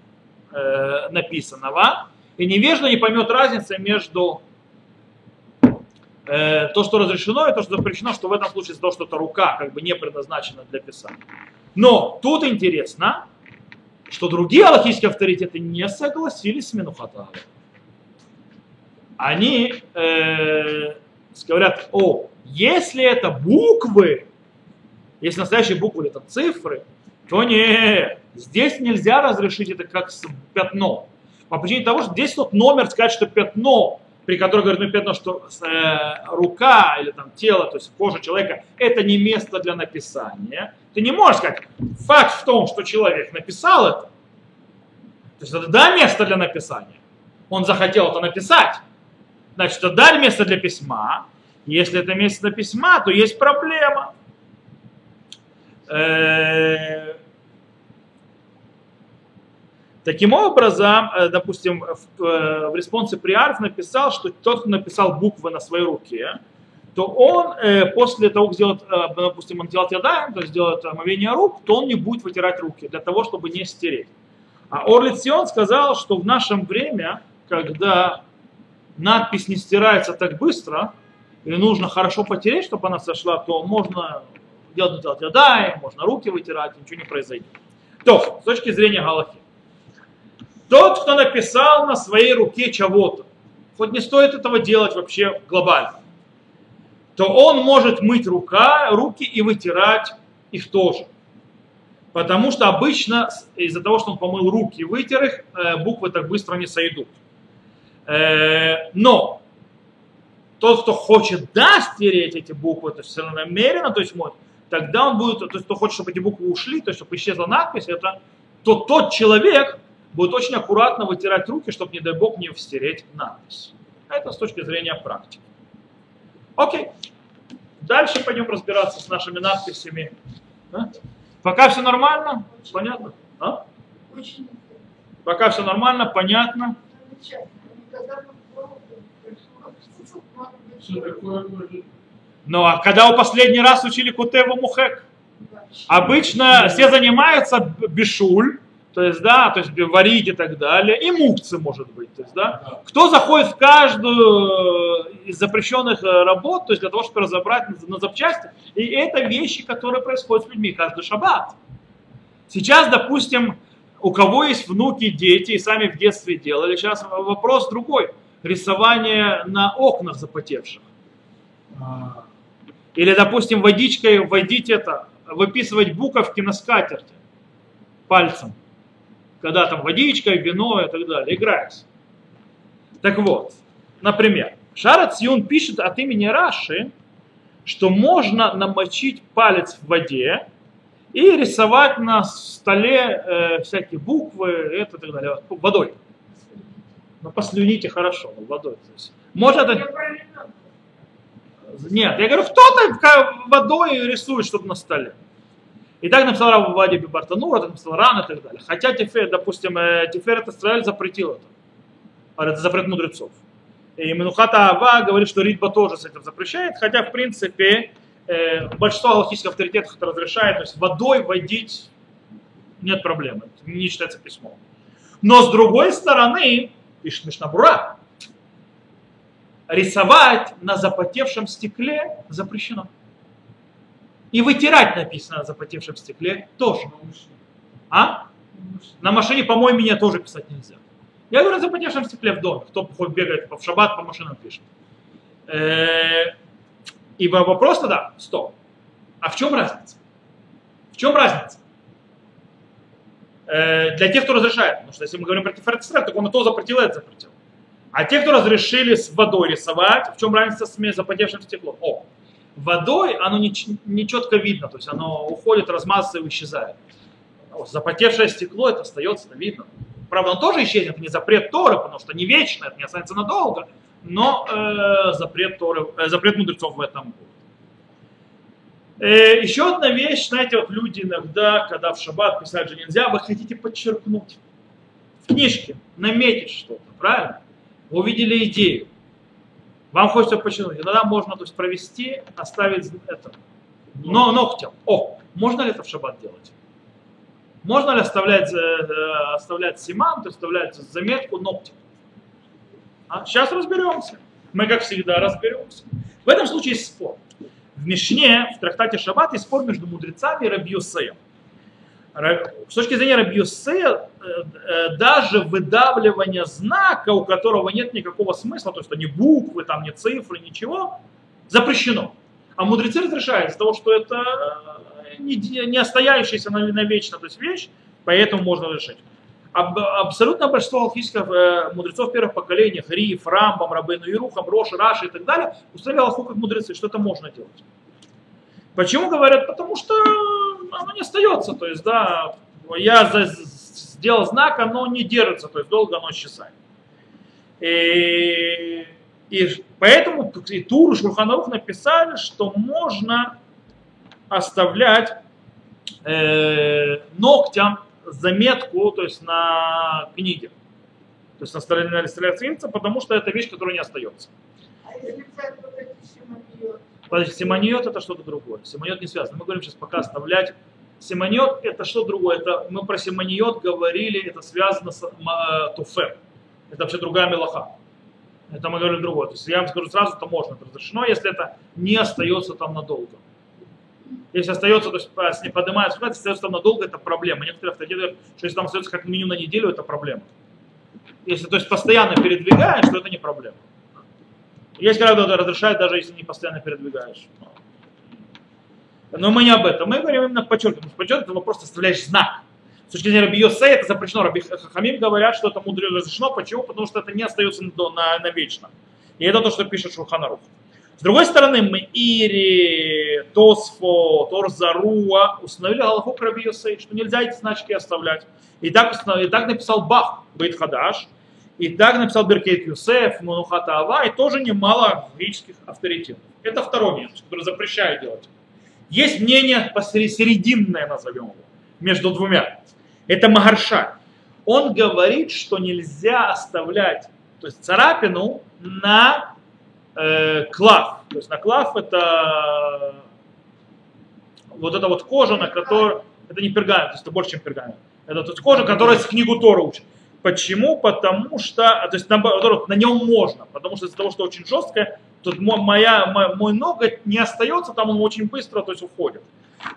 э, написанного, и невежда не поймет разницы между э, то, что разрешено, и то, что запрещено, что в этом случае то, что это рука как бы не предназначена для писания. Но тут интересно, что другие аллахийские авторитеты не согласились с Менухаталом. Они э, говорят, о, если это буквы, если настоящие буквы это цифры, то не, здесь нельзя разрешить это как пятно. По причине того, что здесь тот номер сказать, что пятно, при котором говорит ну, пятно, что э, рука или там тело, то есть кожа человека, это не место для написания. Ты не можешь сказать, факт в том, что человек написал это, то есть это да, место для написания. Он захотел это написать. Значит, да, место для письма. Если это место для письма, то есть проблема. Э, Таким образом, э, допустим, в, э, в респонсе Приарт написал, что тот, кто написал буквы на своей руке, то он э, после того, как сделает, э, допустим, он делает ядаем, то есть делает омовение рук, то он не будет вытирать руки для того, чтобы не стереть. А Орлицион сказал, что в нашем время, когда надпись не стирается так быстро, и нужно хорошо потереть, чтобы она сошла, то можно делать, делать ядаем, можно руки вытирать, ничего не произойдет. То, с точки зрения Галахи. Тот, кто написал на своей руке чего-то, хоть не стоит этого делать вообще глобально, то он может мыть рука, руки и вытирать их тоже. Потому что обычно из-за того, что он помыл руки и вытер их, э, буквы так быстро не сойдут. Э, Но тот, кто хочет да стереть эти буквы, то есть намеренно, то есть может, тогда он будет, то есть кто хочет, чтобы эти буквы ушли, то есть чтобы исчезла надпись, это то тот человек будет очень аккуратно вытирать руки, чтобы, не дай бог, не стереть надпись. Это с точки зрения практики. Окей. Дальше пойдем разбираться с нашими надписями. А? Пока все нормально? Понятно? А? Пока все нормально, понятно. замечательно. Никогда бы в голову не пришло, что может быть Что такое может Ну а когда вы последний раз учили Кутеву Мухек? Обычно все занимаются бешуль, то есть, да, то есть варить и так далее, и мукцы, может быть, то есть, да. Кто заходит в каждую из запрещенных э, работ, то есть для того, чтобы разобрать на запчасти, и это вещи, которые происходят с людьми каждый шаббат. Сейчас, допустим, у кого есть внуки, дети, и сами в детстве делали, сейчас вопрос другой. Рисование на окнах запотевших. А, Или, допустим, водичкой вводить это, выписывать буковки на скатерти пальцем. Когда там водичка, вино и так далее, играется. Так вот, например, Шарат Сьюн пишет от имени Раши, что можно намочить палец в воде и рисовать на столе э, всякие буквы, это и так далее, водой. Ну, послюните хорошо, ну, водой. То есть, можно это... Нет, я говорю, кто-то водой рисует что-то на столе. И так написал Рав Вади Бибартанур, так написал Ран и так далее. Хотя Тифер, допустим, э, Тифер это Израиль запретил это. Это запрет мудрецов. И Менухата Ава говорит, что Ритба тоже с этим запрещает, хотя, в принципе, э, большинство аллахийских авторитетов это разрешает, то есть водой водить нет проблемы, не считается письмом. Но с другой стороны, Мишнабура, рисовать на запотевшем стекле запрещено. И вытирать написано на запотевшем стекле тоже. А? На машине, по-моему, меня тоже писать нельзя. Я говорю, на запотевшем стекле в доме. Кто хоть бегает в шаббат, по машинам пишет. Э, И вопрос тогда, стоп. А в чем разница? В чем разница? Э, Для тех, кто разрешает. Потому что если мы говорим про Исраэль, так он и то запретил, и это запретил. А те, кто разрешили с водой рисовать, в чем разница с запотевшим стеклом? О, водой оно не, не четко видно, то есть оно уходит, размазывается и исчезает. А Запотевшее стекло, это остается, это видно. Правда, он тоже исчезнет, это не запрет Торы, потому что не вечно, это не останется надолго, но э, запрет, Торы, э, запрет мудрецов в этом будет. Э, еще одна вещь, знаете, вот люди иногда, когда в шаббат писать же нельзя, вы хотите подчеркнуть. в книжке наметить что-то, правильно? Вы увидели идею. Вам хочется починить. Тогда можно то есть, провести, оставить это. Но ногтем. О, можно ли это в шаббат делать? Можно ли оставлять, э, оставлять симан, то есть оставлять заметку ногтем? А? Сейчас разберемся. Мы, как всегда, разберемся. В этом случае есть спор. В Мишне, в трактате Шаббат, есть спор между мудрецами и Рабиусеем. С точки зрения Рабиусея, э, даже выдавливание знака, у которого нет никакого смысла, то есть это не буквы, там не цифры, ничего, запрещено. А мудрецы разрешают из-за того, что это не, не остающаяся навечно то есть вещь, поэтому можно разрешить. Аб, абсолютно большинство алхимических э, мудрецов первых поколений, Гриф, Рамбам, Рабейну Ирухам, Рош, Раши и так далее, установили алху как мудрецы, что это можно делать. Почему говорят? Потому что оно не остается, то есть, да, я за, сделал знак, оно не держится, то есть долго оно исчезает. И, и поэтому и Тур и Шурханарух написали, что можно оставлять э, ногтям заметку, то есть на книге. То есть на стороне странице, потому что это вещь, которая не остается. А если взять вот эти симониот? Подожди, симониот это что-то другое. Симониот не связано. Мы говорим сейчас пока оставлять. Симониот это что другое? Это, мы про симониот говорили, это связано с э, туфе. Это вообще другая мелаха. Это мы говорили другое. То есть я вам скажу сразу, это можно, это разрешено, если это не остается там надолго. Если остается, то есть не поднимается, если остается там надолго, это проблема. Некоторые авторитеты говорят, что если там остается как минимум на неделю, это проблема. Если то есть постоянно передвигаешь, то это не проблема. Есть когда это разрешают, даже если не постоянно передвигаешь. Но мы не об этом. Мы говорим именно подчеркиваем. Подчеркиваем, это вопрос оставляешь знак. С точки зрения Раби Йосей это запрещено. Раби Хамим говорят, что это мудро разрешено. Почему? Потому что это не остается на, на, на вечно. И это то, что пишет Шурханарух. С другой стороны, мы Ири, Тосфо, Торзаруа установили Раби Йосей, что нельзя эти значки оставлять. И так, и так написал Бах, Бейт Хадаш, и так написал Беркейт Юсеф, Манухата Ава, и тоже немало греческих авторитетов. Это второй момент, который запрещает делать. Есть мнение посерединное, назовем его, между двумя. Это Магаршаль. Он говорит, что нельзя оставлять то есть царапину на э, клав. То есть на клав это вот эта вот кожа, на которой... Это не пергамент, то есть это больше, чем пергамент. Это то есть кожа, которая с книгу Тора учит. Почему? Потому что, то есть наоборот, на нем можно, потому что из-за того, что очень жесткое, тут моя, мой, мой ноготь не остается, там он очень быстро то есть, уходит.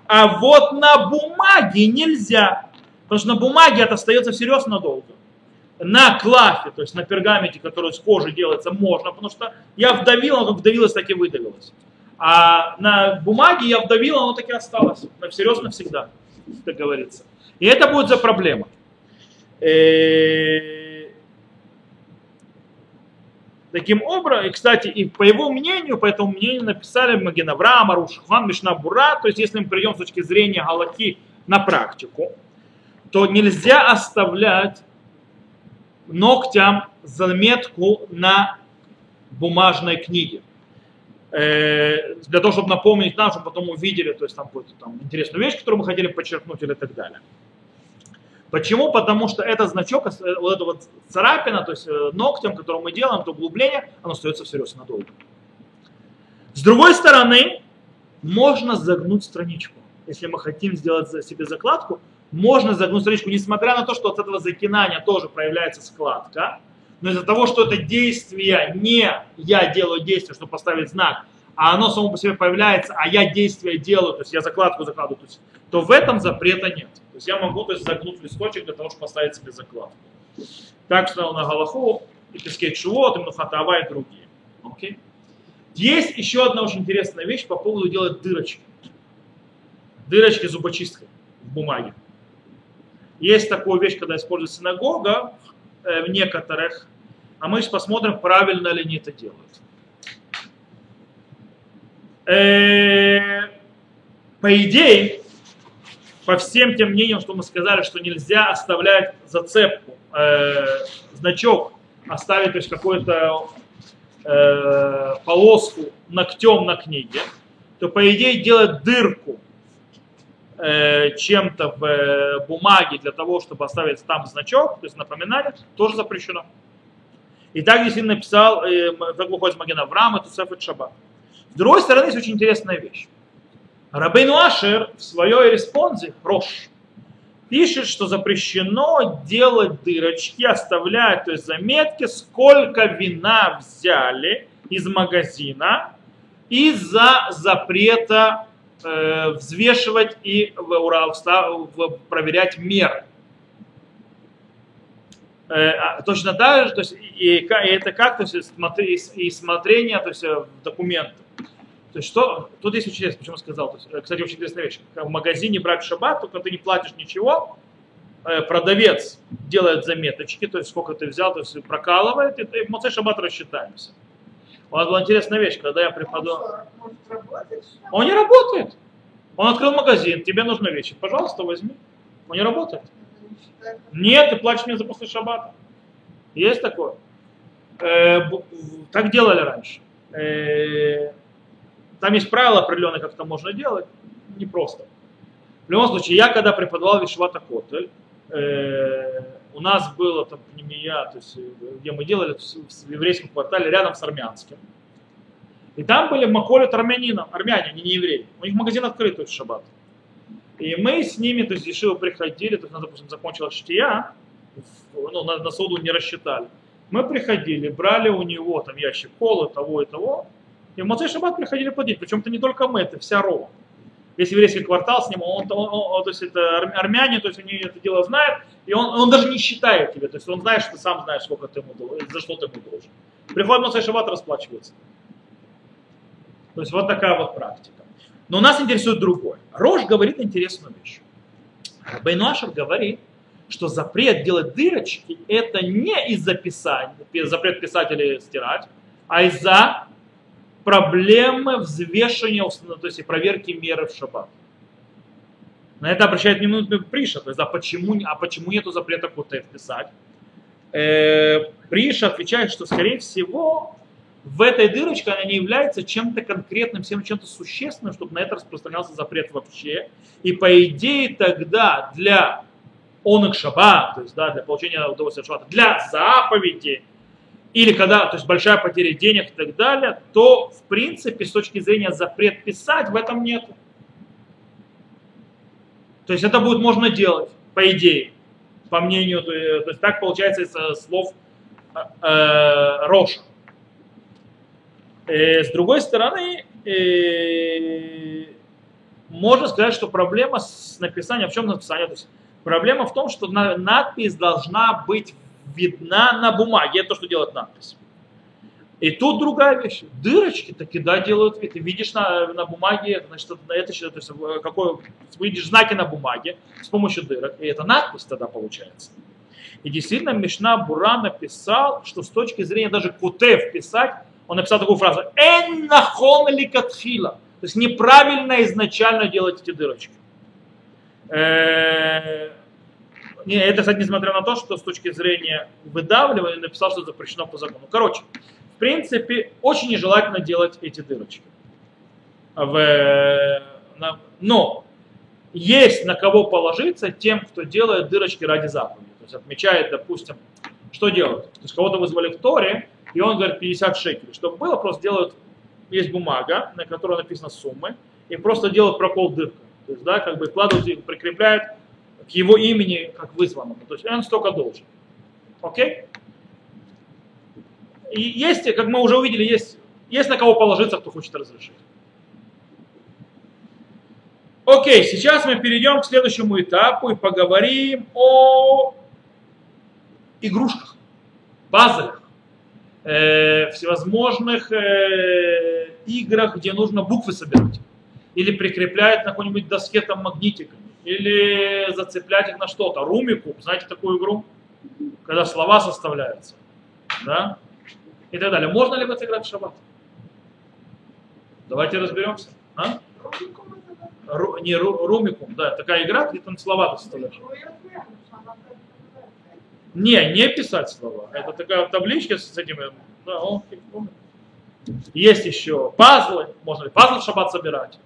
А вот на бумаге нельзя, потому что на бумаге это остается всерьез надолго. На клафе, то есть на пергаменте, который с кожи делается, можно, потому что я вдавил, оно как вдавилось, так и выдавилось. А на бумаге я вдавил, оно так и осталось. На всерьез навсегда, как говорится. И это будет за проблема. Э, таким образом, и, кстати, и по его мнению, по этому мнению написали Маген Авраам, Арушхан, то есть если мы придем с точки зрения Галаки на практику, то нельзя оставлять ногтям заметку на бумажной книге. Э, для того, чтобы напомнить нам, чтобы потом увидели, то есть там какую-то там интересную вещь, которую мы хотели подчеркнуть или так далее. Почему? Потому что этот значок, э, вот эта вот царапина, то есть э, ногтем, который мы делаем, это углубление, оно остается всерьез надолго. С другой стороны, можно загнуть страничку. Если мы хотим сделать себе закладку, можно загнуть страничку, несмотря на то, что от этого закинания тоже проявляется складка, но из-за того, что это действие не я делаю действие, чтобы поставить знак, а оно само по себе появляется, а я действие делаю, то есть я закладку закладываю, то, есть, то в этом запрета нет. То есть я могу то есть, загнуть листочек для того, чтобы поставить себе закладку. Так что на Галаху, и Пескет Шуот, и Мнухатава и другие. Okay? Есть еще одна очень интересная вещь по поводу делать дырочки. Дырочки зубочисткой в бумаге. Есть такая вещь, когда используется синагога э, в некоторых, а мы сейчас посмотрим, правильно ли они это делают. Э, по идее, по всем тем мнениям, что мы сказали, что нельзя оставлять зацепку, э, значок, оставить то есть какую-то полоску ногтем на книге, то по идее делать дырку э, чем-то в э, бумаге для того, чтобы оставить там значок, то есть напоминание, тоже запрещено. И так действительно написал, э, как выходит Маген Авраам, это Сефет Шаббат. С другой стороны, есть очень интересная вещь. Рабейну Ашер в своей респонзе, Рош, пишет, что запрещено делать дырочки, оставлять, то есть заметки, сколько вина взяли из магазина из-за запрета взвешивать и проверять меры. Э, а точно так же, то есть, и, и и это как, то есть, и и смотрение, то есть, э, документы. То есть что, тут есть очень интересно, почему сказал, то есть, э, кстати, очень интересная вещь. В магазине брать шаббат, только ты не платишь ничего, э, продавец делает заметочки, то есть сколько ты взял, то есть прокалывает, и ты в Моцей шаббат рассчитаемся. У нас была интересная вещь, когда я ли? Он не работает. Он открыл магазин, тебе нужны вещи, пожалуйста, возьми. Он не работает. Нет, ты платишь мне за после шаббата. Есть такое. Э, так делали раньше. Э, там есть правила определенные, как это можно делать. Непросто. В любом случае, я когда преподавал Вишвата Котель, э, у нас было там пневмия, то есть, э, где мы делали то есть, в еврейском квартале рядом с армянским. И там были махолят армянинов, армяне, они не евреи. У них магазин открыт в шаббат. И мы с ними, то есть, Ешива приходили, то есть, она, допустим, закончилась штия, ну, на, на суду не рассчитали. Мы приходили, брали у него там ящик колы, того и того, и в Моцей Шаббат приходили платить. Причем это не только мы, это вся Рова. Весь еврейский квартал с ним, он, он- он- то есть это ар- армяне, то есть они это дело знают, и он, он даже не считает тебе, то есть он знает, что ты сам знаешь, сколько ты ему за что ты ему должен. Приходит Моцей Шаббат, расплачивается. То есть вот такая вот практика. Но нас интересует другое. Рож говорит интересную вещь. Бейнуашер говорит, что запрет делать дырочки это не из-за писания, запрет писать или стирать, а из-за проблемы взвешивания, то есть и проверки меры в шаббат. На это обращает внимание Приша, то есть а почему, а почему нету запрета кутев писать? Э, Приша отвечает, что скорее всего в этой дырочке она не является чем-то конкретным, всем чем-то существенным, чтобы на это распространялся запрет вообще. И по идее тогда для онок шаба, то есть да, для получения удовольствия от шаббата, для заповеди, или когда, то есть большая потеря денег и так далее, то в принципе с точки зрения запрет писать в этом нет. То есть это будет можно делать, по идее, по мнению, то есть, то есть так получается из э, слов э, э, Роша. Э, с другой стороны, э, можно сказать, что проблема с написанием, в чем написание? То есть проблема в том, что на- надпись должна быть видна на бумаге. Это то, что делает надпись. И тут другая вещь. Дырочки таки да делают вид. Ты видишь на, на бумаге, значит, это, это то есть, э, какой, видишь знаки на бумаге с помощью дырок. И это надпись тогда получается. И действительно Мишна Бура написал, что с точки зрения даже кутев писать, он написал такую фразу «Эн нахон ли катхила». То есть неправильно изначально делать эти дырочки. Э, Не, это, кстати, несмотря на то, что с точки зрения выдавливания написал, что запрещено по закону. Короче, в принципе, очень нежелательно делать эти дырочки. В, но есть на кого положиться тем, кто делает дырочки ради заповеди. То есть отмечает, допустим, что делают. То есть кого-то вызвали в Торе, и он говорит 50 шекелей. Чтобы было, просто делают, есть бумага, на которой написано суммы, и просто делают прокол дырка. То есть, да, как бы и прикрепляют к его имени как вызванному. То есть он столько должен. Окей? И есть, как мы уже увидели, есть, есть на кого положиться, кто хочет разрешить. Окей, сейчас мы перейдем к следующему этапу и поговорим о игрушках, пазлах, э, всевозможных э, играх, где нужно буквы собирать. Или прикреплять на какой-нибудь доске там магнитиками. Или зацеплять их на что-то. Румику, знаете такую игру? Когда слова составляются. Да? И так далее. Можно ли в это играть в шаббат? Давайте разберемся. А? Ру- не ру- румикум, да, такая игра, где там слова составляешь. Не, не писать слова. Это такая табличка с этими. Да, он. Есть еще пазлы. Можно ли пазлы в шаббат собирать?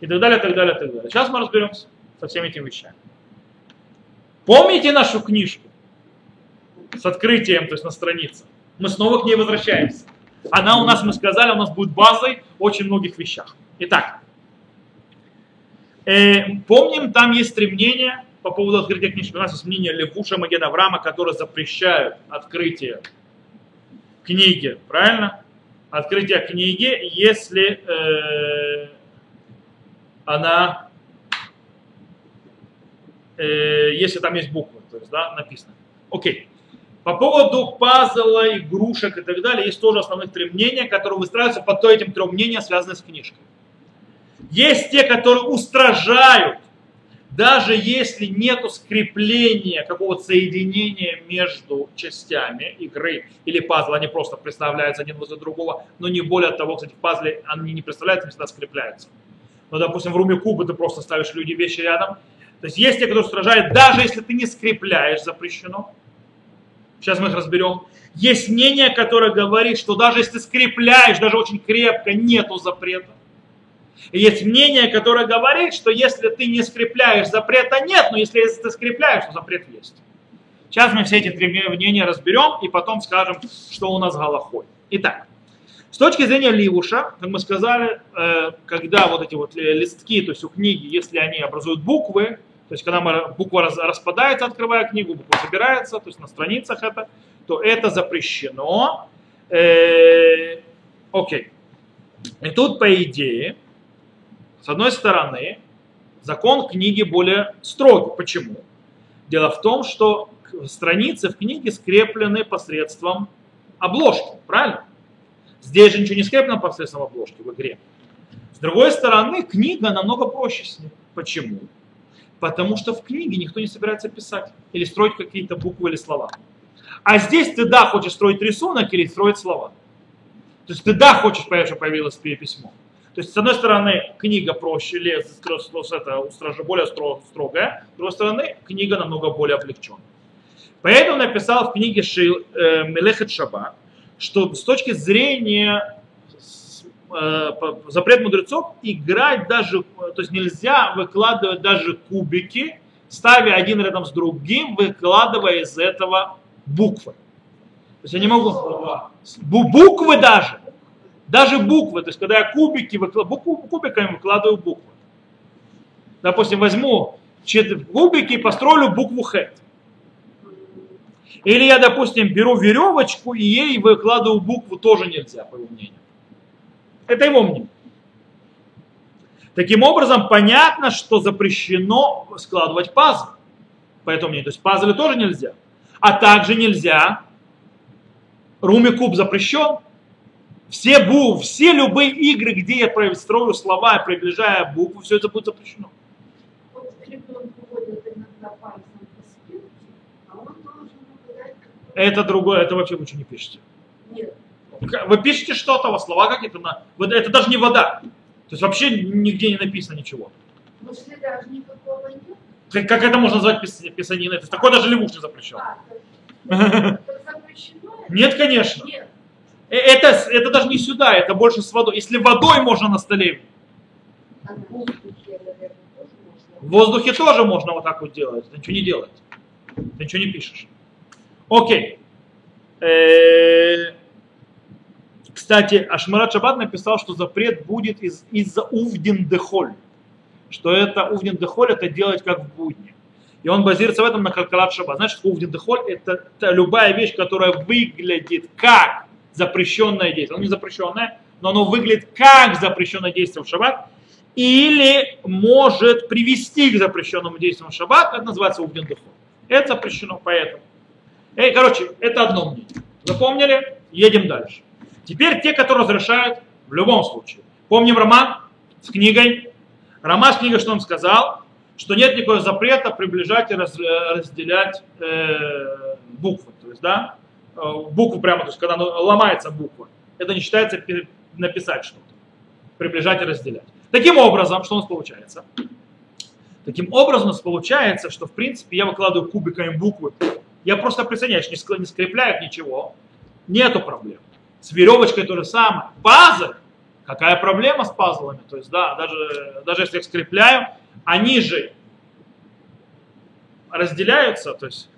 и так далее, так далее, так далее. Сейчас мы разберемся со всеми этими вещами. Помните нашу книжку с открытием, то есть на странице? Мы снова к ней возвращаемся. Она у нас, мы сказали, у нас будет базой очень многих вещах. Итак, э, помним, там есть стремление по поводу открытия книжки. У нас есть мнение Левуша Маген Авраама, которые запрещают открытие книги, правильно? Открытие книги, если э, она, э, если там есть буквы, то есть, да, написано. Окей. По поводу пазла, игрушек и так далее, есть тоже основных три мнения, которые выстраиваются по то этим трем мнениям, связанные с книжкой. Есть те, которые устражают, даже если нет скрепления, какого-то соединения между частями игры или пазла, они просто представляются один возле другого, но не более того, кстати, в пазле они не представляются, они всегда скрепляются. Но, допустим, в руме кубы ты просто ставишь люди вещи рядом. То есть есть те, которые устражают, даже если ты не скрепляешь, запрещено. Сейчас мы их разберем. Есть мнение, которое говорит, что даже если скрепляешь, даже очень крепко, нету запрета. Есть мнение, которое говорит, что если ты не скрепляешь, запрета нет, но если ты скрепляешь, то запрет есть. Сейчас мы все эти три мнения разберем и потом скажем, что у нас Галахой. Итак, с точки зрения Ливуша, как мы сказали, э, когда вот эти вот листки, то есть у книги, если они образуют буквы, то есть, когда мы, буква распадается, открывая книгу, буква собирается, то есть на страницах это, то это запрещено. Э, окей. И тут, по идее, с одной стороны, закон книги более строгий. Почему? Дело в том, что страницы в книге скреплены посредством обложки, правильно? Здесь же ничего не скреплено посредством обложки в игре. С другой стороны, книга намного проще с ней. Почему? Потому что в книге никто не собирается писать или строить какие-то буквы или слова. А здесь ты да хочешь строить рисунок или строить слова. То есть ты да хочешь, чтобы появилось письмо. То есть, с одной стороны, книга проще, или это более строгая, с другой стороны, книга намного более облегченная. Поэтому написал в книге Шил, э, Мелехет Шаба, что с точки зрения запрет мудрецов играть даже, то есть нельзя выкладывать даже кубики, ставя один рядом с другим, выкладывая из этого буквы. То есть я не могу... Бу буквы даже. Даже буквы. То есть когда я кубики выкладываю, кубиками выкладываю буквы. Допустим, возьму кубики и построю букву Х. Или я, допустим, беру веревочку и ей выкладываю букву, тоже нельзя, по его мнению. Это его мнение. Таким образом, понятно, что запрещено складывать пазлы. Поэтому мне, то есть пазлы тоже нельзя. А также нельзя, руми куб запрещен, все, бу, все любые игры, где я строю слова, приближая букву, все это будет запрещено. Вот ребенок ходит иногда пальцем по спинке, а он должен угадать, Это другое, это вообще лучше не пишите. Вы пишете что-то, у вас слова какие-то, на... это даже не вода. То есть вообще нигде не написано ничего. но следа же никакого нет. Как, как это можно назвать пис- писаниной? То есть такое даже Левуш не запрещен. А, [laughs] это? Нет, конечно. Нет. Э, Это, это даже не сюда, это больше с водой. Если водой можно на столе, А в воздухе, наверное, тоже можно. в воздухе тоже можно вот так вот делать. Ты ничего не делать. Ты ничего не пишешь. Окей. Э, Кстати, Ашмарат Шаббат написал, что запрет будет из, из-за увдин дехоль. Что это увдин дехоль, это делать как в будни. И он базируется в этом на калькалат шаббат. Что увдин дехоль это, это любая вещь, которая выглядит как запрещенное действие. Оно не запрещенное, но оно выглядит как запрещенное действие в шаббат. Или может привести к запрещенному действию в шаббат. Это называется увдин дехоль. Это запрещено, поэтому. Эй, короче, это одно мнение. Запомнили? Едем дальше. Теперь те, которые разрешают в любом случае. Помним роман с книгой. Роман с книгой, что он сказал? Что нет никакого запрета приближать и раз- э, разделять э, буквы. То есть, да, э, букву прямо, то есть, когда ломается буква. Это не считается написать что-то. Приближать и разделять. Таким образом, что у нас получается? Таким образом у нас получается, что в принципе я выкладываю кубиками буквы. Я просто присоединяюсь, не скрепляю ничего. Нету проблем. С веревочкой то же самое. База, Какая проблема с пазлами? То есть, да, даже, даже если их скрепляю, они же разделяются, то есть,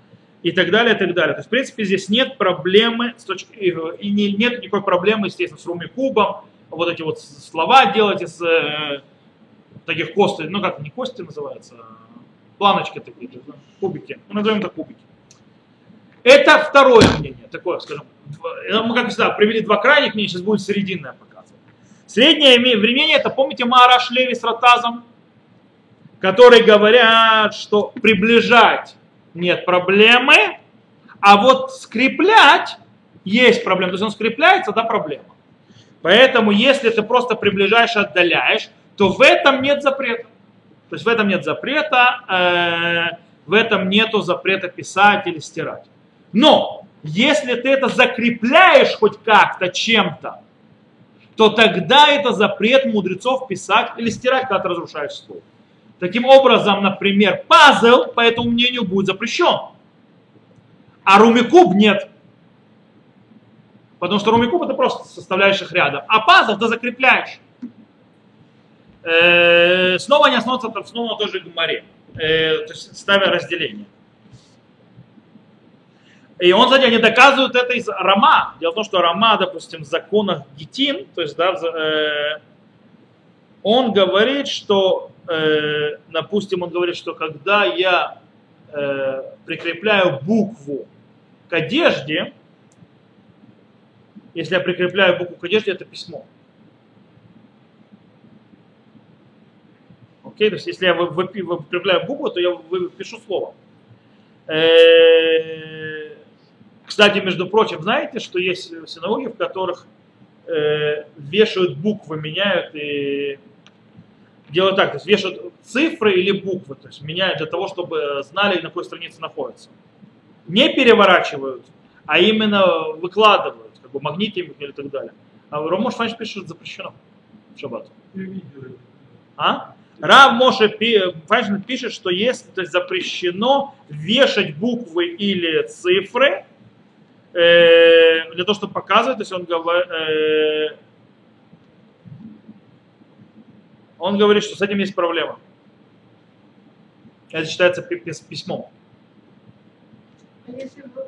и так далее, и так далее. То есть, в принципе, здесь нет проблемы, с точки, и не, нет никакой проблемы, естественно, с румикубом, вот эти вот слова делать из э, таких костей, ну как, не кости называются, планочки такие, кубики, ну, назовем это кубики. Это второе мнение, такое, скажем, дв- мы, как всегда, привели два крайних мнения, сейчас будет серединное показывать. Среднее мнение, это, помните, Маараш Леви с Ратазом, которые говорят, что приближать нет проблемы, а вот скреплять есть проблема. То есть он скрепляется, да, проблема. Поэтому, если ты просто приближаешь отдаляешь, то в этом нет запрета. То есть в этом нет запрета, э, в этом нету запрета писать или стирать. Но если ты это закрепляешь хоть как-то чем-то, то тогда это запрет мудрецов писать или стирать, когда ты разрушаешь слово. Таким образом, например, пазл, по этому мнению, будет запрещен. А румикуб нет. Потому что румикуб это просто составляешь их рядом. А пазл ты закрепляешь. Э, снова не основываться снова на той же гморе. Э, то есть ставя разделение. И он, кстати, они доказывают это из Рама. Дело в том, что Рама, допустим, в законах Гитин, то есть, да, э, он говорит, что, э, допустим, он говорит, что когда я э, прикрепляю букву к одежде, если я прикрепляю букву к одежде, это письмо. Окей, то есть если я прикрепляю букву, то я пишу слово. Э, Кстати, между прочим, знаете, что есть синагоги, в которых э, вешают буквы, меняют и делают так, то есть вешают цифры или буквы, то есть меняют для того, чтобы знали, на какой странице находится. Не переворачивают, а именно выкладывают, как бы магнитами или так далее. А Ромош Фанч пишет, что запрещено в шаббат. А? Рав Моше Файнштейн пишет, что если то есть запрещено вешать буквы или цифры э, для того, чтобы показывать, то есть он говорит, он говорит, что с этим есть проблема. Это считается пи- пис- письмом. А если вы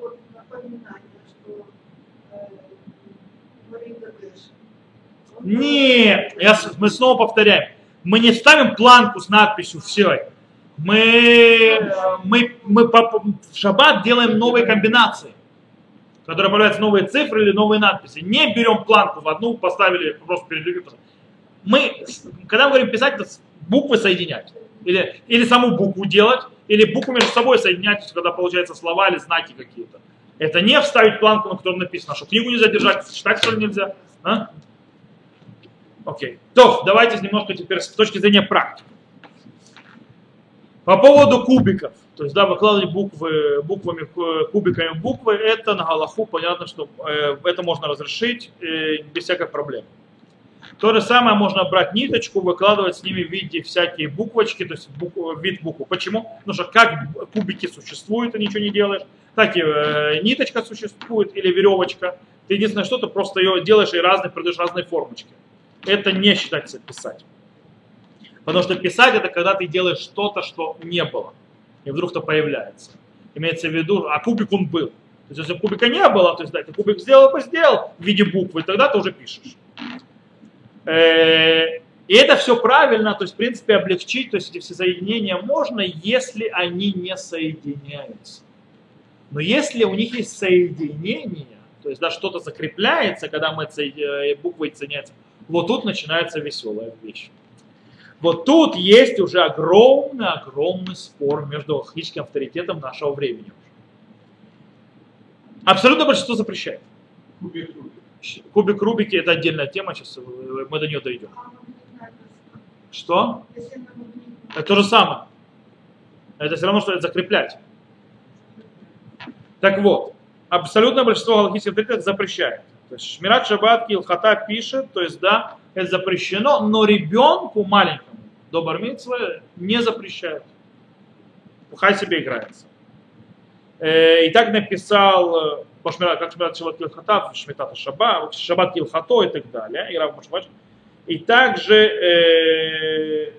вот напоминание, что э, Нет, я, мы снова повторяем. Мы не ставим планку с надписью «все». Мы, мы, мы в шаббат делаем новые комбинации, которые появляются новые цифры или новые надписи. Не берем планку в одну, поставили, просто передвигли. Мы, с- когда мы говорим писать, буквы соединять. Или, или саму букву делать, или буквы между собой соединять, когда получаются слова или знаки какие-то. Это не вставить планку, на которой написано, что книгу нельзя держать, читать что ли нельзя. А? Окей. То, давайте немножко теперь с точки зрения практики. По поводу кубиков, то есть, да, выкладывать буквы, буквами, ку- кубиками буквы, это на Галаху понятно, что э, это можно разрешить э, без всякой проблемы. То же самое можно брать ниточку, выкладывать с ними в виде всякие буквочки, то есть букв- вид буквы. Почему? Потому что как кубики существуют, и ничего не делаешь, так и э, ниточка существует или веревочка. Ты единственное, что ты просто ее делаешь и разные, придаешь разные формочки. Это не считается писать. Потому что писать это когда ты делаешь что-то, что не было. И вдруг то появляется. Имеется в виду, а кубик он был. То есть если кубика не было, то есть да, ты кубик сделал, бы сделал в виде буквы, тогда ты уже пишешь. Э, И это все правильно, то есть в принципе облегчить, то есть эти все соединения можно, если они не соединяются. Но если у них есть соединение, то есть да, что-то закрепляется, когда мы буквы соединяются, вот тут начинается веселая вещь. Вот тут есть уже огромный-огромный спор между логическим авторитетом нашего времени. Абсолютно большинство запрещает. Кубик Рубик. Кубик Рубики это отдельная тема, сейчас мы до нее дойдем. Что? Это то же самое. Это все равно, что это закреплять. Так вот, абсолютное большинство галактических авторитетов запрещает. То есть Шмират Шаббат Илхата пишет, то есть да, это запрещено, но ребенку маленькому до бармитсвы не запрещают. Пускай себе играется. Э, И так написал, э, как шмират шаббат килхата, шмитата шаба, шаббат килхато и так далее, и Рав Мушвач. И также э,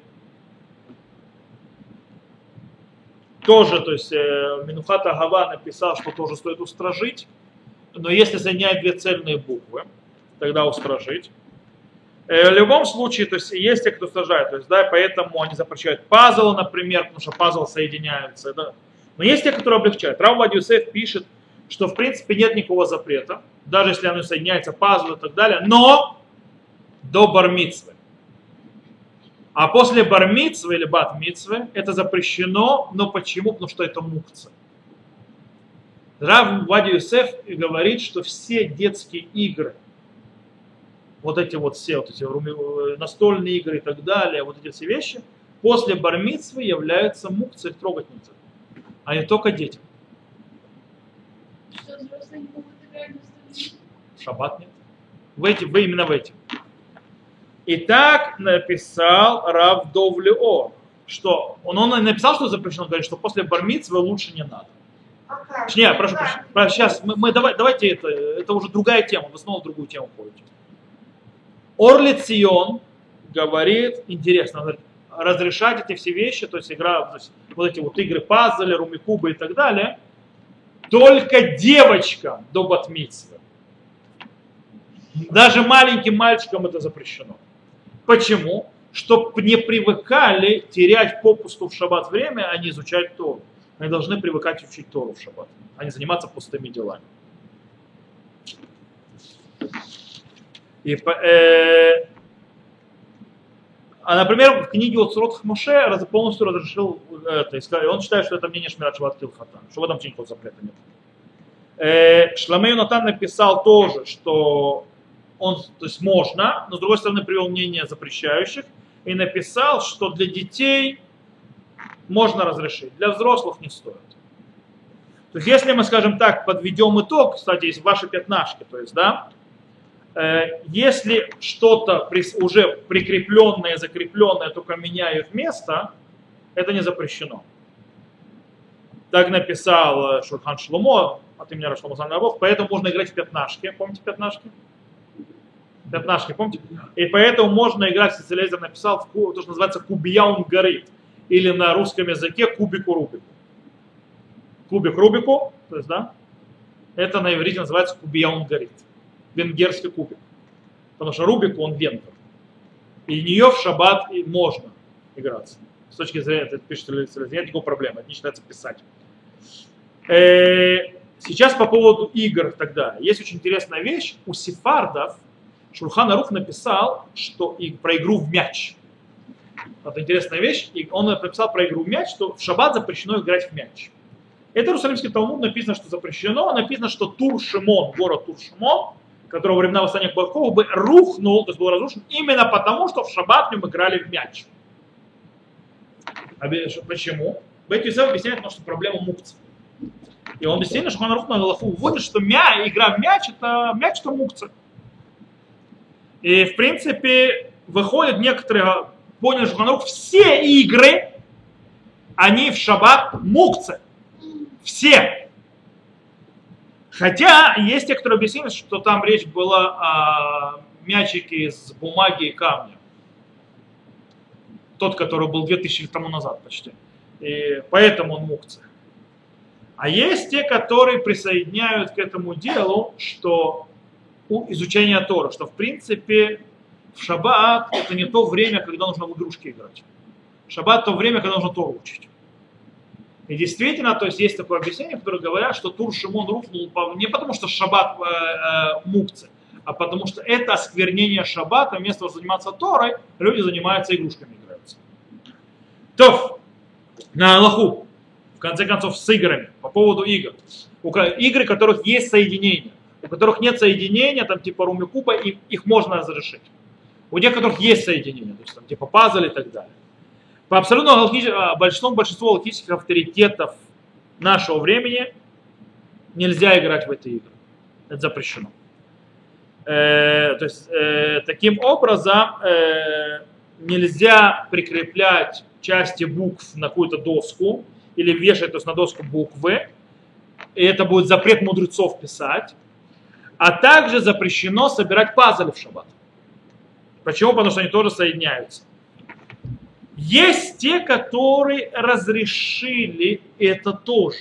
тоже, то есть э, Минухата Гава написал, что тоже стоит устражить, но если соединять две цельные буквы, тогда устражить. Э, в любом случае, то есть есть те, кто устражает, то есть, да, поэтому они запрещают пазл, например, потому что пазл соединяются, да. Но есть те, которые облегчают. Рав Юсеф пишет, что в принципе нет никакого запрета, даже если оно соединяется пазл и так далее, но до бармицвы. А после бармицвы или батмицвы это запрещено, но почему? Потому что это мукция. Рав Вади Юсеф говорит, что все детские игры, вот эти вот все вот эти настольные игры и так далее, вот эти все вещи, после бармицвы являются мукцией, их трогать нельзя. А не только детям. Шаббат нет. В эти, вы именно в эти. И так написал Рав Довлео, что он, он написал, что запрещено, он говорит, что после бармицвы лучше не надо. А? Не, прошу Как? прощения. Сейчас мы, мы давай, давайте это, это уже другая тема, вы снова в другую тему ходите. Орли Цион говорит, интересно, говорит, разрешать эти все вещи, то есть игра, то есть вот эти вот игры пазли, румикубы и так далее, только девочка до батмитсвы. Даже маленьким мальчикам это запрещено. Почему? Чтоб не привыкали терять попусту в шаббат время, а не изучать Тору. Они должны привыкать учить Тору в шаббат, а не заниматься пустыми делами. И, э, а, например, в книге Уцурот Моше раз- полностью разрешил это. и Он считает, что это мнение Шмират Шаббат Килхатан, что в этом никакого запрета нет. Э, Шламей Натан написал тоже, что он, то есть можно, но с другой стороны привел мнение запрещающих и написал, что для детей можно разрешить, для взрослых не стоит. То есть если мы, скажем так, подведем итог, кстати, есть ваши пятнашки, то есть, да, если что-то уже прикрепленное, закрепленное, только меняют место, это не запрещено. Так написал э, Шурхан Шлумо от имени Рашлома Санабов, поэтому можно играть в пятнашки. Помните пятнашки? Пятнашки, помните? И поэтому можно играть, специализер написал, в то, что называется кубияун горит. Или на русском языке кубику Рубику. Кубик Рубику, то есть, да, это на иврите называется кубияун горит. Венгерский кубик. Потому что Рубику он венгер. И в нее в шаббат и можно играться. С точки зрения, это пишет нет никакой проблемы, это не считается писать. Э, Сейчас по поводу игр далее. Есть очень интересная вещь. У сефардов Шурхан Арух написал что и про игру в мяч. Это интересная вещь. И он написал про игру в мяч, что в шаббат запрещено играть в мяч. Это Иерусалимский Талмуд написано, что запрещено. Написано, что Тур-Шимон, город Тур-Шимон, которого во времена восстания Баркова бы рухнул, то есть был разрушен именно потому, что в шаббат в нем играли в мяч. Обе- Почему? Бет Юсеф объясняет, что проблема мукции. И он объясняет, что Ханарух на Галаху уводит, что мя, игра в мяч, это мяч, это мукция. И, в принципе, выходят некоторые, поняли, что Ханарух, все игры, они в шаббат мукция. Все. Хотя есть те, которые объяснили, что там речь была о мячике из бумаги и камня. Тот, который был 2000 лет тому назад почти. И поэтому он мукция. А есть те, которые присоединяют к этому делу, что у изучения Тора, что в принципе в шаббат это не то время, когда нужно в игрушки играть. Шаббат то время, когда нужно Тору учить. И действительно, то есть есть такое объяснение, которое говорят, что Тур Шимон рухнул не потому, что шаббат э, э, мукцы, а потому что это осквернение шаббата, вместо того, заниматься Торой, люди занимаются игрушками, играются. То, на Аллаху, в конце концов, с играми, по поводу игр. Игры, у которых есть соединение, у которых нет соединения, там типа Руми Куба, их можно разрешить. У тех, у которых есть соединение, то есть там типа пазл и так далее. По абсолютно галактич- а, большинству большинству галактических авторитетов нашего времени нельзя играть в эти игры. Это запрещено. Э, то есть э, таким образом э, нельзя прикреплять части букв на какую-то доску или вешать то есть, на доску буквы и это будет запрет мудрецов писать, а также запрещено собирать пазли в шаббат. Почему? Потому что они тоже соединяются. Есть те, которые разрешили это тоже.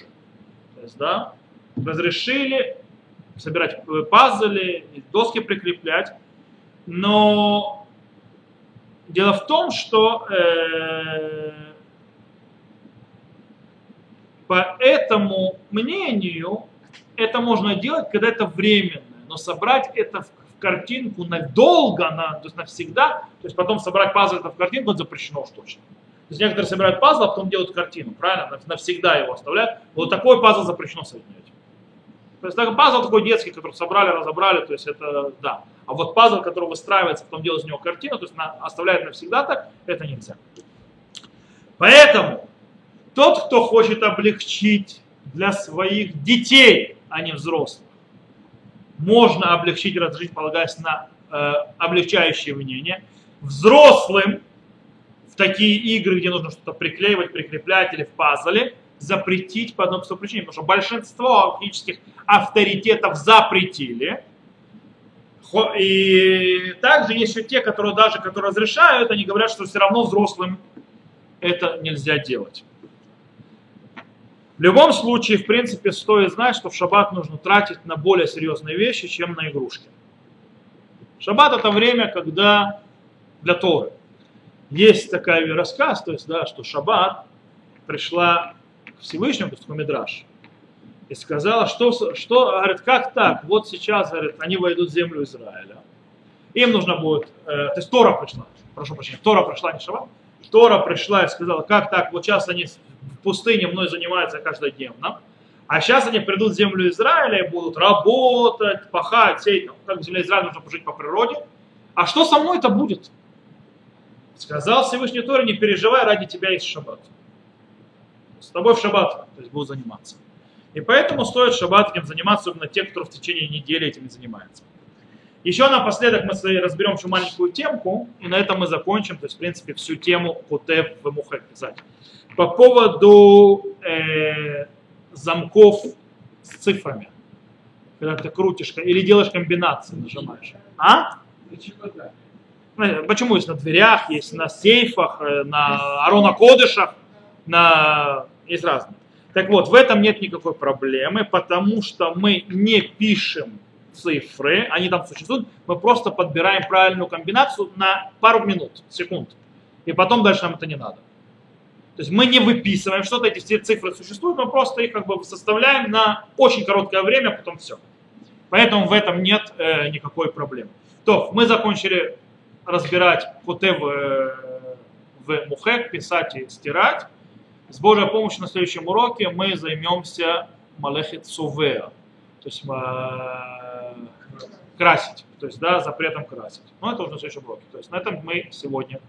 То есть, да, разрешили собирать пазли, доски прикреплять, но дело в том, что э, по этому мнению это можно делать, когда это временно, но собрать это в картинку надолго, на, то есть навсегда, то есть потом собрать пазл это в картинку, это запрещено уж точно. То есть некоторые собирают пазл, а потом делают картину, правильно? Навсегда его оставляют. Вот такой пазл запрещено соединять. То есть так, пазл такой детский, который собрали, разобрали, то есть это да. А вот пазл, который выстраивается, потом делают из него картину, то есть на, оставляет навсегда так, это нельзя. Поэтому тот, кто хочет облегчить для своих детей, а не взрослых, можно облегчить разрешить, полагаясь на э, облегчающее мнение. Взрослым в такие игры, где нужно что-то приклеивать, прикреплять или в пазле, запретить по одной простой причине, потому что большинство логических авторитетов запретили. И также есть еще те, которые даже которые разрешают, они говорят, что все равно взрослым это нельзя делать. В любом случае, в принципе, стоит знать, что в шаббат нужно тратить на более серьезные вещи, чем на игрушки. Шаббат это время, когда для Торы. Есть такая рассказ, то есть, да, что шаббат пришла к Всевышнему, то к Мидраш, и сказала, что, что, говорит, как так, вот сейчас, говорит, они войдут в землю Израиля, им нужно будет, э, то есть Тора пришла, прошу прощения, Тора пришла, не Шаббат, Тора пришла и сказала, как так, вот сейчас они в пустыне мной занимаются каждодневно, а сейчас они придут в землю Израиля и будут работать, пахать, сеять, ну, как в земле Израиля нужно пожить по природе. А что со мной это будет? Сказал Всевышний Торе, не переживай, ради тебя есть шаббат. С тобой в шаббат, то есть будут заниматься. И поэтому стоит шаббат этим заниматься, особенно те, кто в течение недели этим занимается. Еще напоследок мы разберем еще маленькую темку, и на этом мы закончим, то есть, в принципе, всю тему Кутев в Мухе писать. По поводу э, замков с цифрами. Когда ты крутишь или делаешь комбинации, нажимаешь. А? Э, почему есть на дверях, есть на сейфах, э, на аронокодышах, на... есть разные. Так вот, в этом нет никакой проблемы, потому что мы не пишем цифры, они там существуют, мы просто подбираем правильную комбинацию на пару минут, секунд. И потом дальше нам это не надо. То есть мы не выписываем что-то, эти все цифры существуют, мы просто их как бы составляем на очень короткое время, потом все. Поэтому в этом нет э, никакой проблемы. То, мы закончили разбирать коте в, э, в мухек, писать и стирать. С Божьей помощью на следующем уроке мы займемся малехит сувеа, то есть э, красить, то есть да, запретом красить. Но это уже на следующем уроке. То есть на этом мы сегодня